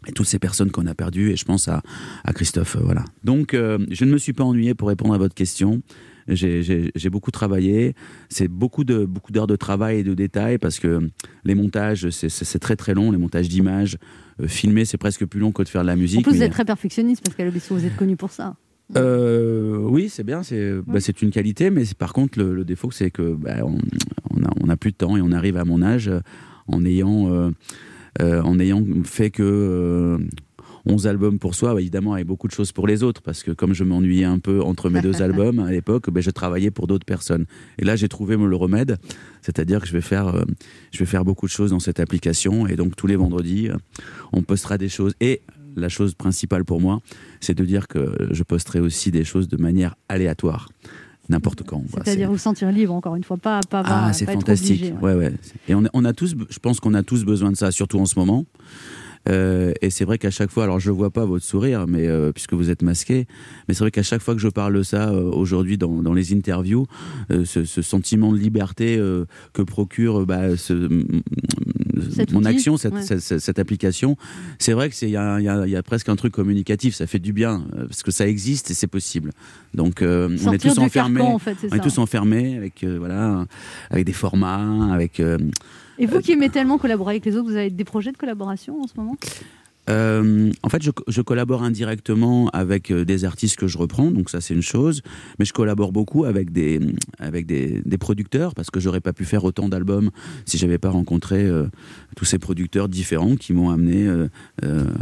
et toutes ces personnes qu'on a perdues, et je pense à, à Christophe. euh, voilà. Donc, euh, je ne me suis pas ennuyé pour répondre à votre question. J'ai- beaucoup travaillé. C'est beaucoup de beaucoup d'heures de travail et de détails parce que les montages, c'est- très très long. Les montages d'images, euh, filmer, c'est presque plus long que de faire de la En musique. plus, vous êtes très perfectionniste, Pascal Obispo, vous êtes connu pour ça. euh, oui, c'est bien, c'est bah, une qualité, mais par contre, le, le défaut, c'est que bah, on, on, a, on a plus de temps et on arrive à mon âge euh, en ayant, euh, euh, en ayant fait que 11 albums pour soi, bah, évidemment, avec beaucoup de choses pour les autres, parce que comme je m'ennuyais un peu entre mes deux *laughs* albums à l'époque, bah, je travaillais pour d'autres personnes. Et là, j'ai trouvé le remède, c'est-à-dire que je vais, faire, euh, je vais faire beaucoup de choses dans cette application, et donc tous les vendredis, euh, on postera des choses. Et la chose principale pour moi, c'est de dire que je posterai aussi des choses de manière aléatoire, n'importe quand. C'est-à-dire c'est- vous sentir libre, encore une fois, pas, pas, ah, c'est fantastique. obligé, ouais. ouais. Ouais, Et on a, on a tous, je pense qu'on a tous besoin de ça, surtout en ce moment. Euh, et c'est vrai qu'à chaque fois, alors je vois pas votre sourire, mais euh, puisque vous êtes masqué, mais c'est vrai qu'à chaque fois que je parle de ça euh, aujourd'hui dans, dans les interviews, euh, ce, ce sentiment de liberté euh, que procure bah, ce, mon outil, action, cette, ouais. cette- cette- cette application, c'est vrai que c'est il y y y a presque un truc communicatif. Ça fait du bien parce que ça existe et c'est possible. Donc euh, on est tous enfermés. carcan, en fait, c'est on est tous enfermés avec euh, voilà, avec des formats, avec. Et vous qui aimez tellement collaborer avec les autres, vous avez des projets de collaboration en ce moment? Euh, en fait, je, je collabore indirectement avec euh, des artistes que je reprends, donc ça c'est une chose. Mais je collabore beaucoup avec des avec des, des producteurs parce que j'aurais pas pu faire autant d'albums si j'avais pas rencontré euh, tous ces producteurs différents qui m'ont amené euh,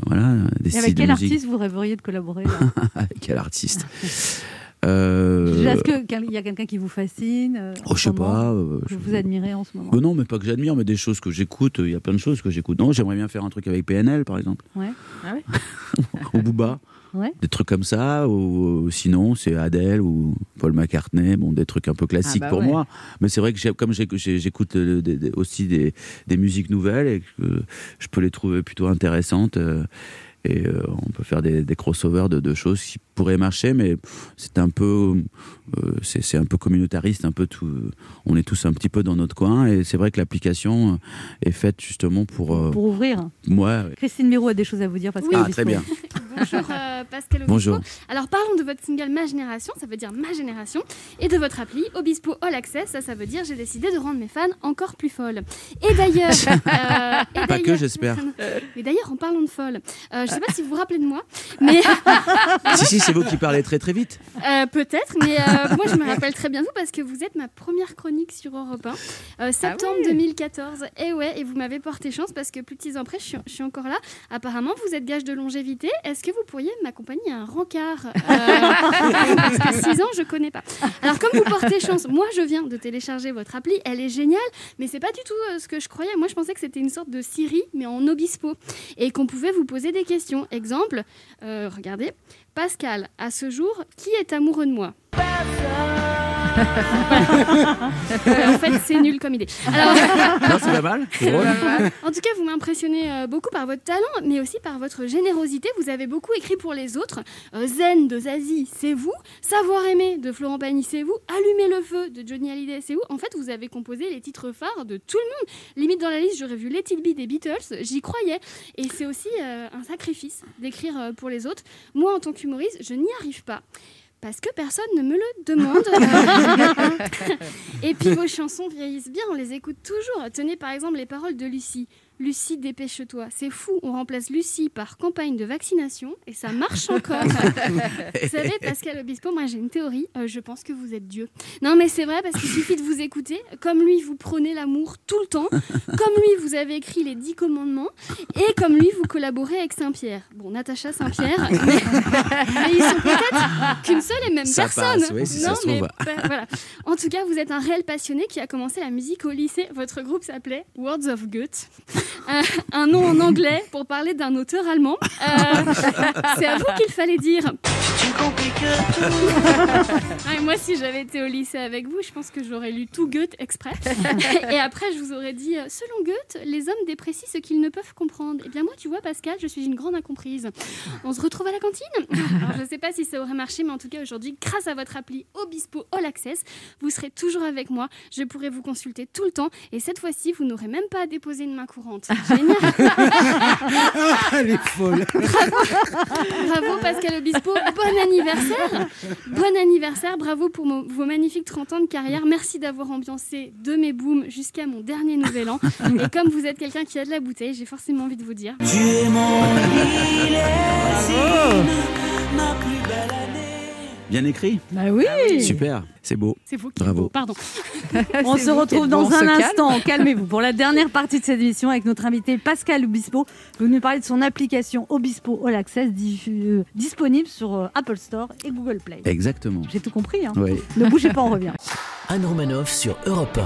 voilà des Et avec quel artiste vous rêveriez de collaborer? *laughs* Avec quel artiste? *laughs* Euh, Est-ce qu'il y a quelqu'un qui vous fascine euh, Oh, je sais pas. euh, que je- vous admirez en ce moment? Non, mais pas que j'admire, mais des choses que j'écoute. Il y a plein de choses que j'écoute. Non, j'aimerais bien faire un truc avec PNL, par exemple, Ouais. Ah ouais? *laughs* Ou Booba. Ouais. Des trucs comme ça, ou sinon c'est Adele ou Paul McCartney, bon, des trucs un peu classiques Ah bah pour ouais. moi. Mais c'est vrai que comme j'écoute euh, aussi des, des musiques nouvelles et que je peux les trouver plutôt intéressantes. euh, et euh, on peut faire des, des crossovers de, de choses qui pourraient marcher, mais c'est un peu, euh, c'est c'est un peu communautariste, un peu tout. On est tous un petit peu dans notre coin, et c'est vrai que l'application euh, est faite justement pour. euh, Pour ouvrir. moi, ouais. Christine Miro a des choses à vous dire. Pascal Ah, Obispo. très bien. *laughs* Bonjour euh, Pascal Obispo. Bonjour. Alors parlons de votre single Ma Génération, ça veut dire Ma Génération, et de votre appli Obispo All Access, ça, ça veut dire j'ai décidé de rendre mes fans encore plus folles. Et d'ailleurs... *laughs* euh, Pas que, j'espère. *laughs* Mais d'ailleurs, en parlant de folles, euh, je sais pas si vous vous rappelez de moi, *laughs* mais... si, si, c'est vous qui parlez très très vite. Euh, Peut-être, mais euh, moi je me rappelle très bien vous parce que vous êtes ma première chronique sur Europe 1, euh, septembre 2014. Et ouais, et vous m'avez porté chance parce que plus de 6 ans après, je suis, je suis encore là. Apparemment, vous êtes gage de longévité. Est-ce que vous pourriez m'accompagner à un rencard Euh, *laughs* Parce que 6 ans, je connais pas. Alors, comme vous portez chance, moi je viens de télécharger votre appli, elle est géniale, mais c'est pas du tout euh, ce que je croyais. Moi je pensais que c'était une sorte de Siri, mais en Obispo, et qu'on pouvait vous poser des questions. Exemple, euh, regardez, Pascal, à ce jour, qui est amoureux de moi? Euh, en fait, c'est nul comme idée. Alors, Non, c'est pas mal. C'est drôle. en tout cas, vous m'impressionnez euh, beaucoup par votre talent, mais aussi par votre générosité. Vous avez beaucoup écrit pour les autres. Euh, Zen de Zazie, c'est vous. Savoir aimer de Florent Pagny, c'est vous. Allumer le feu de Johnny Hallyday, c'est vous. En fait, vous avez composé les titres phares de tout le monde. Limite dans la liste, j'aurais vu Let It Be des Beatles. J'y croyais. Et c'est aussi euh, un sacrifice d'écrire pour les autres. Moi, en tant qu'humoriste, je n'y arrive pas. Parce que personne ne me le demande. *laughs* Et puis vos chansons vieillissent bien, on les écoute toujours. Tenez par exemple les paroles de Lucie. Lucie, dépêche-toi. C'est fou, on remplace Lucie par campagne de vaccination et ça marche encore. *laughs* vous savez, Pascal Obispo, moi j'ai une théorie, euh, je pense que vous êtes Dieu. Non mais c'est vrai parce qu'il suffit de vous écouter. Comme lui, vous prenez l'amour tout le temps. Comme lui, vous avez écrit les dix commandements. Et comme lui, vous collaborez avec Saint-Pierre. Bon, Natacha Saint-Pierre, *laughs* mais, mais ils sont peut-être qu'une seule et même Ça personne. passe, oui, si ça non, mais bah, voilà. En tout cas, vous êtes un réel passionné qui a commencé la musique au lycée. Votre groupe s'appelait Words of Goethe. Un, nom en anglais pour parler d'un auteur allemand. Euh, *laughs* c'est à vous qu'il fallait dire. *laughs* Ah, et moi, si j'avais été au lycée avec vous, je pense que j'aurais lu tout Goethe exprès. *laughs* Et après, je vous aurais dit, euh, selon Goethe, les hommes déprécient ce qu'ils ne peuvent comprendre. Et bien moi, tu vois, Pascal, je suis une grande incomprise. On se retrouve à la cantine? Alors, Je ne sais pas si ça aurait marché, mais en tout cas, aujourd'hui, grâce à votre appli Obispo All Access, vous serez toujours avec moi. Je pourrai vous consulter tout le temps. Et cette fois-ci, vous n'aurez même pas à déposer une main courante. Génial *laughs* Elle est folle. Bravo Pascal Obispo, bon anniversaire Bon anniversaire, bravo pour vos magnifiques 30 ans de carrière. Merci d'avoir ambiancé de mes booms jusqu'à mon dernier nouvel an. Et comme vous êtes quelqu'un qui a de la bouteille, j'ai forcément envie de vous dire... Tu es mon millésime, ma plus belle année. Bien écrit. Bah oui. Super. C'est beau. C'est vous qui Bravo. Pardon. *laughs* On se retrouve dans bon, un calme. instant. Calmez-vous. Pour la dernière partie de cette émission avec notre invité Pascal Obispo. Vous nous parlez de son application Obispo All Access euh, disponible sur euh, Apple Store et Google Play. Exactement. J'ai tout compris. Hein. Oui. Ne bougez pas, on revient. *laughs* Anne Romanoff sur Europe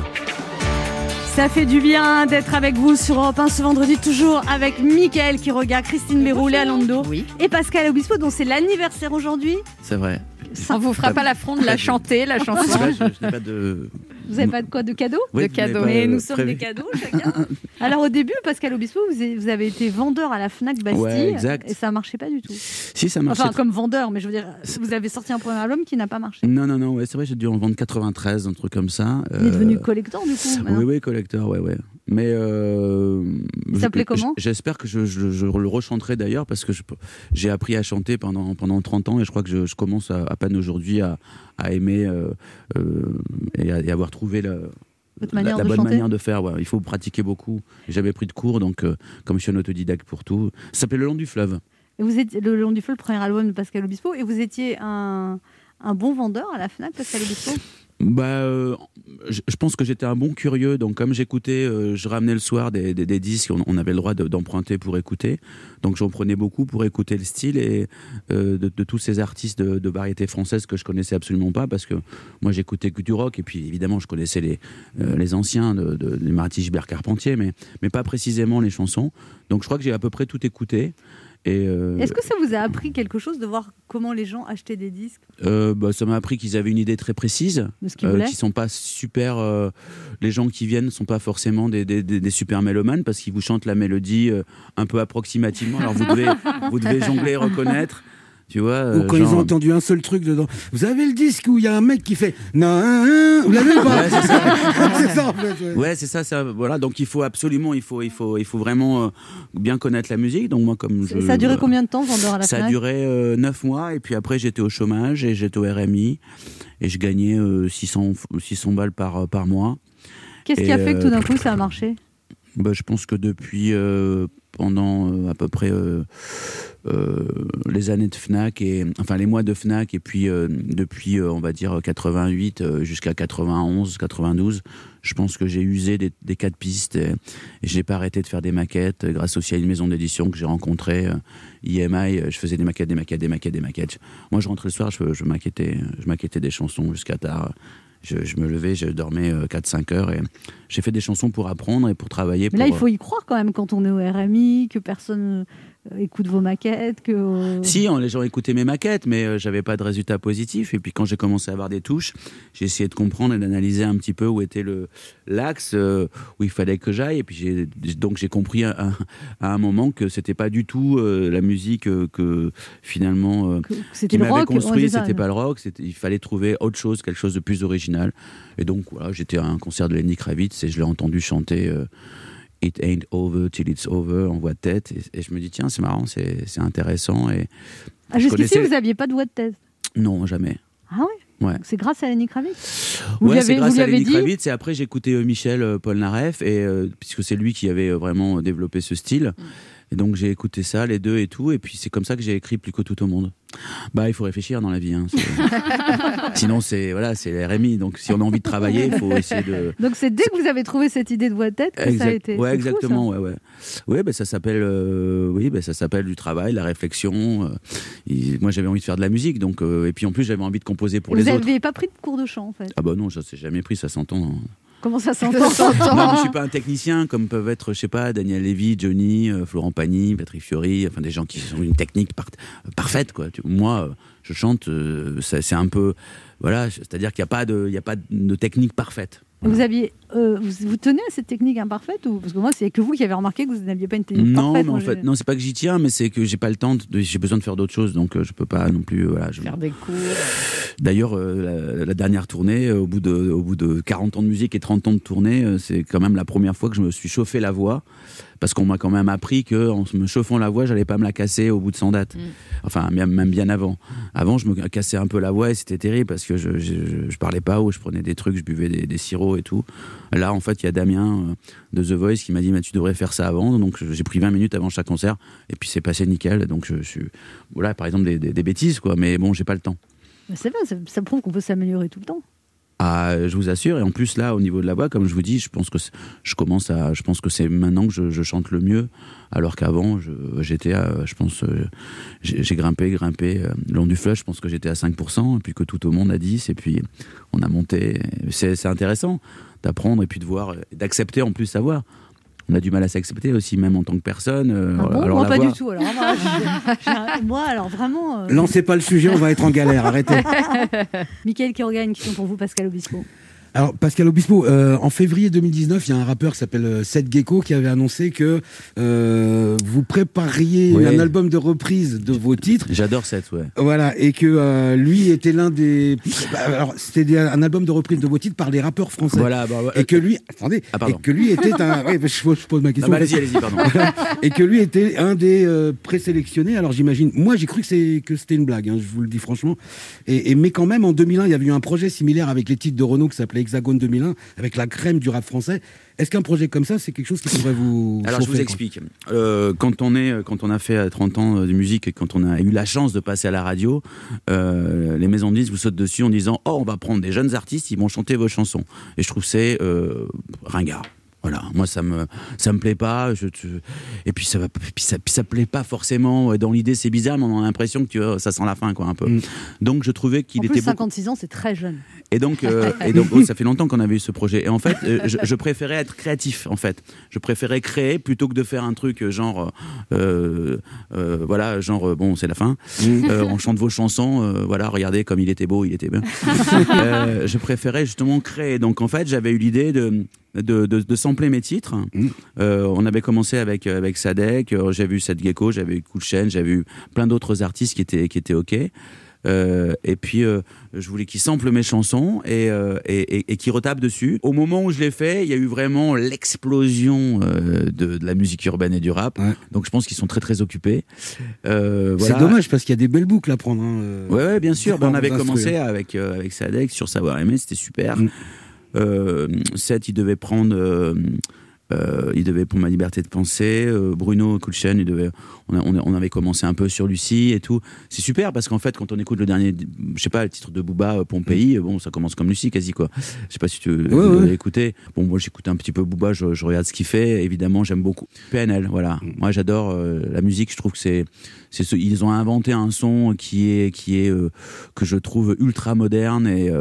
Ça fait du bien d'être avec vous sur Europe 1 ce vendredi, toujours avec Mickaël qui regarde, Christine Béroux, Léa Lando et Pascal Obispo, dont c'est l'anniversaire aujourd'hui. C'est vrai. On vous fera pas l'affront de la chanter, la chanson. Je, je n'ai pas de. Vous n'avez pas de quoi de cadeau Oui, De cadeaux. Mais nous sommes prévu. des cadeaux chacun. *laughs* Alors au début, Pascal Obispo, vous avez, été vendeur à la Fnac Bastille Ouais, exact. et ça marchait pas du tout. Si, ça marchait. Enfin, comme vendeur, mais je veux dire, vous avez sorti un premier album qui n'a pas marché. Non, non, non, ouais, c'est vrai, j'ai dû en vendre 93, un truc comme ça. Il est devenu Euh, collector du coup. Oui, oui, collecteur, ouais, ouais. Mais euh, Il s'appelait comment J'espère que je, je- je le rechanterai d'ailleurs parce que j'ai appris à chanter pendant, pendant 30 ans et je crois que je, je commence à, à peine aujourd'hui à, à aimer euh, euh, et, à, et avoir trouvé la, bonne chanter manière de faire. ouais. Il faut pratiquer beaucoup. J'avais pris de cours donc euh, comme je suis un autodidacte pour tout, ça s'appelait Le long du fleuve. Et vous étiez le long du feu, le premier album de Pascal Obispo, et vous étiez un, un bon vendeur à la Fnac, Pascal Obispo? Bah, euh, je, pense que j'étais un bon curieux, donc comme j'écoutais, euh, je ramenais le soir des, disques, on, avait le droit de- d'emprunter pour écouter, donc j'en prenais beaucoup pour écouter le style et euh, de, tous ces artistes de, variété française que je connaissais absolument pas, parce que moi j'écoutais que du rock, et puis évidemment je connaissais les, les anciens, de, de, les Marty Gilbert Carpentier, mais, mais pas précisément les chansons, donc je crois que j'ai à peu près tout écouté. Et, euh, Est-ce que ça vous a appris quelque chose de voir comment les gens achetaient des disques euh, bah, ça m'a appris qu'ils avaient une idée très précise, De ce qu'ils sont pas super. euh, les gens qui viennent sont pas forcément des, des- des- des super mélomanes parce qu'ils vous chantent la mélodie euh, un peu approximativement. Alors vous devez, *laughs* vous devez jongler, et reconnaître. Tu vois, Ou euh, quand ils ont entendu un seul truc dedans. Vous avez le disque où il y a un mec qui fait non, hein, hein vous l'avez ou pas? Ouais, c'est ça. *laughs* C'est ça, en fait, ouais. Ouais, c'est ça, ça. Voilà, donc il faut absolument, il faut, il faut, il faut vraiment euh, bien connaître la musique. Donc moi, comme je- Ça a duré combien de temps, vendeur à la Ça a duré euh, neuf mois et puis après j'étais au chômage et j'étais au RMI et je gagnais euh, 600, 600 balles par, par mois. Qu'est-ce qui a fait que euh, tout d'un coup ça a marché? Bah, Je pense que depuis euh, pendant euh, à peu près euh, euh, les années de Fnac et enfin les mois de Fnac et puis depuis on va dire 88 euh, jusqu'à 91 92 je pense que j'ai usé des, des quatre pistes et, et j'ai pas arrêté de faire des maquettes grâce aussi à une maison d'édition que j'ai rencontrée IMI euh, je faisais des maquettes des maquettes des maquettes des maquettes. Moi je rentrais le soir je, je maquettais je maquettais des chansons jusqu'à tard je, je me levais, je dormais 4-5 heures et j'ai fait des chansons pour apprendre et pour travailler. Mais là, pour- il faut y croire quand même quand on est au RMI, que personne euh, écoute vos maquettes, que. euh, Si, les gens écoutaient mes maquettes, mais euh, j'avais pas de résultats positifs. Et puis quand j'ai commencé à avoir des touches, j'ai essayé de comprendre et d'analyser un petit peu où était le l'axe euh, où il fallait que j'aille. Et puis j'ai donc j'ai compris à, un moment que c'était pas du tout euh, la musique euh, que finalement euh, qui m'avait construit. C'était pas le rock. Il fallait trouver autre chose, quelque chose de plus original. Et donc voilà, j'étais à un concert de Lenny Kravitz et je l'ai entendu chanter. euh, It ain't over till it's over en voix de tête. Et, et je me dis tiens c'est marrant c'est c'est intéressant. Et Ah, Jusqu'ici, connaissais- vous n'aviez pas de voix de tête. non jamais. Ah ouais? Ouais. C'est grâce à Lenny Kravitz? Vous ouais, c'est grâce vous à Lenny dit Kravitz. Et après j'ai écouté euh, Michel euh, Polnareff. Et euh, puisque c'est lui qui avait euh, vraiment développé ce style. Et donc j'ai écouté ça les deux et tout. Et puis c'est comme ça que j'ai écrit plus que tout au monde bah il faut réfléchir dans la vie hein, *laughs* sinon c'est voilà c'est la RMI donc si on a envie de travailler il faut essayer de *laughs* Donc c'est dès que vous avez trouvé cette idée de voix de tête que ça a été. Ouais, fou, exactement. ça. ouais, ouais. Ouais, ben ça s'appelle, euh, oui, ben ça s'appelle du travail, la réflexion. euh, et moi, j'avais envie de faire de la musique, donc euh, et puis en plus, j'avais envie de composer pour Vous les autres. n'aviez pas pris de cours de chant en fait. Ah bah non, ça s'est jamais pris, ça s'entend. hein. Comment ça s'entend je suis pas un technicien comme peuvent être, je sais pas, Daniel Lévy, Johnny, euh, Florent Pagny, Patrick Fiori, enfin des gens qui ont une technique par- parfaite, quoi. Tu- Moi, euh, je chante, euh, ça- c'est un peu, voilà, c'est-à-dire qu'il n'y a pas de, il y a pas de technique parfaite. Vous aviez, euh, vous, vous tenez à cette technique imparfaite ou parce que moi c'est que vous qui avez remarqué que vous n'aviez pas une technique Non, parfaite. mais en fait, non, c'est pas que j'y tiens, mais c'est que j'ai pas le temps. de- j'ai besoin de faire d'autres choses, donc euh, je peux pas non plus. Voilà, je... Faire des cours. D'ailleurs, euh, la, la dernière tournée, euh, au bout de, au bout de 40 ans de musique et 30 ans de tournée, euh, c'est quand même la première fois que je me suis chauffé la voix, parce qu'on m'a quand même appris que en me chauffant la voix, j'allais pas me la casser au bout de 100 dates. Enfin, même, bien avant. Avant, je me cassais un peu la voix et c'était terrible parce que je, je, parlais pas ou je prenais des trucs, je buvais des, des sirops et tout. Là, en fait, il y a Damien euh, de The Voice qui m'a dit, mais tu devrais faire ça avant. Donc, j'ai pris 20 minutes avant chaque concert et puis c'est passé nickel. Donc, je, suis, voilà, par exemple, des, des- des bêtises, quoi. Mais bon, j'ai pas le temps. C'est bien, ça, ça prouve qu'on peut s'améliorer tout le temps. Ah, je vous assure. Et en plus, là, au niveau de la voix, comme je vous dis, je pense que je commence à, je pense que c'est maintenant que je, je chante le mieux, alors qu'avant, je- j'étais, à, je pense, euh, j'ai grimpé, grimpé euh, le long du fleuve. Je pense que j'étais à 5%, et puis que tout au monde à 10, et puis on a monté. C'est intéressant d'apprendre et puis de voir, d'accepter en plus sa voix. On a du mal à s'accepter aussi, même en tant que personne. euh, Ah bon alors moi pas voix- du tout. Alors moi, moi, alors vraiment. euh, Lancez pas le sujet, on va être en galère, arrêtez. *laughs* Michael Kiorga, une question pour vous, Pascal Obispo. Alors, Pascal Obispo, euh, en février 2019, il y a un rappeur qui s'appelle euh, Seth Gecko qui avait annoncé que euh, vous prépariez Oui. un album de reprise de vos titres. J'adore cette, ouais. Voilà, et que euh, lui était l'un des. bah, Alors, c'était un album de reprise de vos titres par des rappeurs français. Voilà, bah. Et que lui. Attendez. Ah, pardon. et que lui était un. *laughs* Je, je pose ma question. Allez-y, allez-y, pardon. et que lui était un des euh, présélectionnés. Alors, j'imagine. Moi, j'ai cru que, c'est- que c'était une blague, hein, je vous le dis franchement. Et, et- mais quand même, en 2001, il y avait eu un projet similaire avec les titres de Renault qui s'appelait Hexagone 2001, avec la crème du rap français. Est-ce qu'un projet comme ça, c'est quelque chose qui pourrait vous. Alors je vous explique. Euh, quand on est, quand on a fait euh, 30 ans de musique et quand on a eu la chance de passer à la radio, euh, les maisons de disques vous sautent dessus en disant oh on va prendre des jeunes artistes, ils vont chanter vos chansons. Et je trouve que c'est euh, ringard. Voilà, moi ça me ça me plaît pas. Je, et puis ça va, puis ça, puis ça plaît pas forcément. Dans l'idée c'est bizarre, mais on a l'impression que tu vois, ça sent la fin quoi un peu. Donc je trouvais qu'il était plus, beaucoup 56 ans, c'est très jeune. et donc, euh, *laughs* et donc oh, ça fait longtemps qu'on avait eu ce projet. Et en fait, euh, je, je préférais être créatif, en fait. Je préférais créer plutôt que de faire un truc euh, genre, euh, euh, voilà, genre, bon, c'est la fin. Euh, on chante vos chansons, euh, voilà, regardez comme il était beau, il était bien. *laughs* Euh, je préférais justement créer. Donc, en fait, j'avais eu l'idée de de, de, sampler mes titres. Mmh. Euh, on avait commencé avec, euh, avec Sadek, euh, j'avais eu Seth Gecko, j'avais eu Coolchen, j'avais eu plein d'autres artistes qui étaient, qui étaient OK. Euh, et puis, je voulais qu'ils samplent mes chansons et, et, et, qu'ils retapent dessus. Au moment où je l'ai fait, il y a eu vraiment l'explosion de, de, la musique urbaine et du rap. Donc, je pense qu'ils sont très, très occupés. C'est dommage parce qu'il y a des belles boucles à prendre. Hein, bien sûr. Ben, on avait commencé avec, avec Sadek sur Savoir Aimer, c'était super. Mmh. Euh, 7, il devait prendre euh, euh, il devait pour ma liberté de penser. Euh, Bruno Kulchen, il devait. On, a- on, a- on avait commencé un peu sur Lucie et tout. C'est super parce qu'en fait, quand on écoute le dernier, je sais pas, le titre de Booba, euh, Pompéi, bon, ça commence comme Lucie quasi quoi. Je sais pas si tu Ouais, écouté. Bon, moi j'écoute un petit peu Booba, je, je regarde ce qu'il fait. Évidemment, j'aime beaucoup PNL. Voilà. Moi, j'adore euh, la musique. Je trouve que c'est, c'est ce- ils ont inventé un son qui est, qui est que je trouve ultra moderne et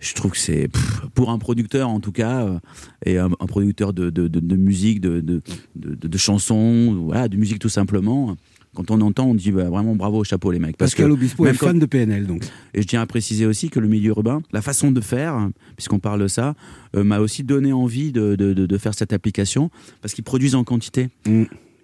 je trouve que c'est pff, pour un producteur en tout cas et un, un producteur de, de, de, de musique, de, de, de, de- de chansons, voilà, de musique tout simplement. Quand on entend, on dit bah, vraiment bravo, chapeau les mecs. Pascal Obispo est fan de PNL, donc. Et je tiens à préciser aussi que le milieu urbain, la façon de faire, puisqu'on parle de ça, euh, m'a aussi donné envie de, de, de- de faire cette application parce qu'ils produisent en quantité.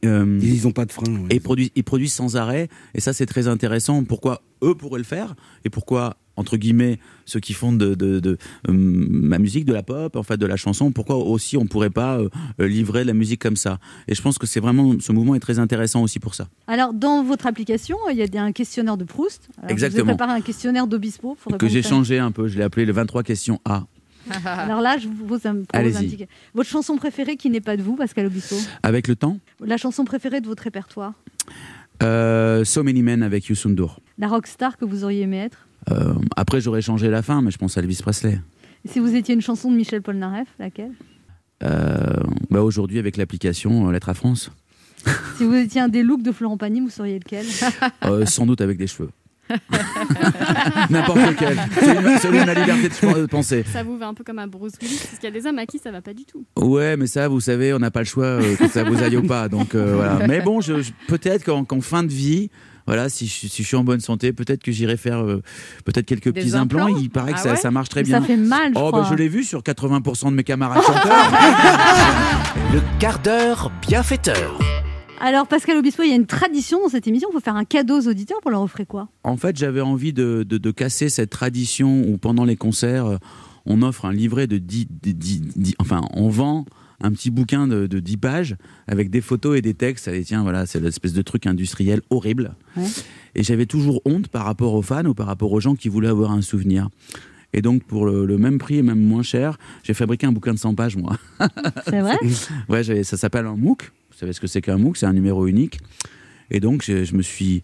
Euh, Ils n'ont pas de frein. et ils produisent, ils produisent sans arrêt. Et ça, c'est très intéressant. Pourquoi eux pourraient le faire et pourquoi, entre guillemets, ceux qui font de, de, de, euh, ma musique, de la pop, en fait, de la chanson, pourquoi aussi on pourrait pas euh, euh, livrer de la musique comme ça? Et je pense que c'est vraiment, ce mouvement est très intéressant aussi pour ça. Alors, dans votre application, il y a un questionnaire de Proust. Alors, Exactement. Vous avez préparé un questionnaire d'Obispo. Que j'ai changé un peu. Je l'ai appelé le 23 questions A. *laughs* Alors là, je vous propose un petit- Votre chanson préférée qui n'est pas de vous, Pascal Obispo? Avec le temps, La chanson préférée de votre répertoire? Euh, So Many Men avec Youssou N'Dour. La rockstar que vous auriez aimé être? Après, j'aurais changé la fin, mais je pense à Elvis Presley. Si vous étiez une chanson de Michel Polnareff, laquelle? Euh, bah Aujourd'hui, avec l'application euh, Lettre à France, Si vous étiez un des looks de Florent Pagny, vous seriez lequel? Euh, sans doute avec des cheveux. *laughs* N'importe lequel. Selon, ma liberté de de penser. Ça vous va un peu comme un Bruce Willis, parce qu'il y a des hommes à qui ça va pas du tout. Ouais, mais ça, vous savez, on n'a pas le choix euh, que ça vous aille ou pas. Donc euh, voilà. Mais bon, je, je- peut-être qu'en qu'en fin de vie, voilà, si je, si je suis en bonne santé, peut-être que j'irai faire euh, peut-être quelques Des petits implants. implants Il paraît que Ah ça, ouais ça marche très Mais bien. ça fait mal, je Oh, crois. bah, je l'ai vu sur 80% de mes camarades *laughs* chanteurs. *laughs* Le quart d'heure bienfaiteur. Alors, Pascal Obispo, il y a une tradition dans cette émission. Il faut faire un cadeau aux auditeurs pour leur offrir quoi? En fait, j'avais envie de, de- de casser cette tradition où pendant les concerts, euh, on offre un livret de 10, de 10 10 enfin, on vend un petit bouquin de, de 10 pages avec des photos et des textes. Allez, tiens, voilà, c'est l'espèce de truc industriel horrible. Ouais. Et j'avais toujours honte par rapport aux fans ou par rapport aux gens qui voulaient avoir un souvenir. Et donc, pour le, le même prix et même moins cher, j'ai fabriqué un bouquin de 100 pages, moi. C'est vrai? *laughs* Ouais, ça s'appelle un MOOC. Vous savez ce que c'est qu'un MOOC? C'est un numéro unique. Et donc, je, je me suis,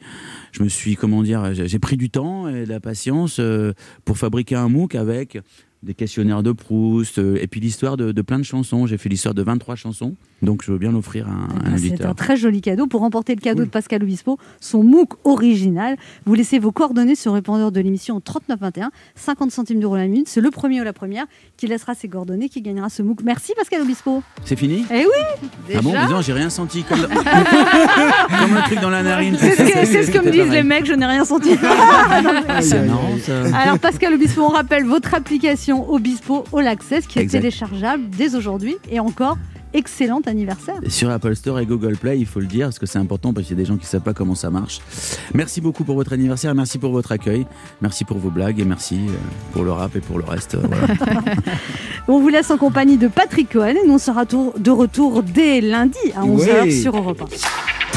je me suis, comment dire, j'ai j'ai pris du temps et de la patience euh, pour fabriquer un MOOC avec des questionnaires de Proust euh, et puis l'histoire de, de plein de chansons. J'ai fait l'histoire de 23 chansons. Donc, je veux bien l'offrir à un, à un Ah, C'est un très joli cadeau. Pour remporter le cadeau de Pascal Obispo, son MOOC original, vous laissez vos coordonnées sur le répondeur de l'émission au 3921, 50 centimes d'euros la minute. C'est le premier ou la première qui laissera ses coordonnées qui gagnera ce MOOC. Merci Pascal Obispo. C'est fini? Eh oui Ah bon? déjà Disons, j'ai rien senti. Comme, *laughs* comme un truc dans la narine. C'est ce que, *laughs* c'est ce que me disent pareil. les mecs, je n'ai rien senti. *laughs* C'est marrant, ça. Alors Pascal Obispo, on rappelle votre application l'application Obispo All Access qui est Exact. téléchargeable dès aujourd'hui et encore excellent anniversaire. Sur Apple Store et Google Play, il faut le dire, parce que c'est important, parce qu'il y a des gens qui ne savent pas comment ça marche. Merci beaucoup pour votre anniversaire, merci pour votre accueil, merci pour vos blagues et merci euh, pour le rap et pour le reste. euh, voilà. *laughs* On vous laisse en compagnie de Patrick Cohen et nous on sera de retour dès lundi à 11h Ouais. sur Europe 1.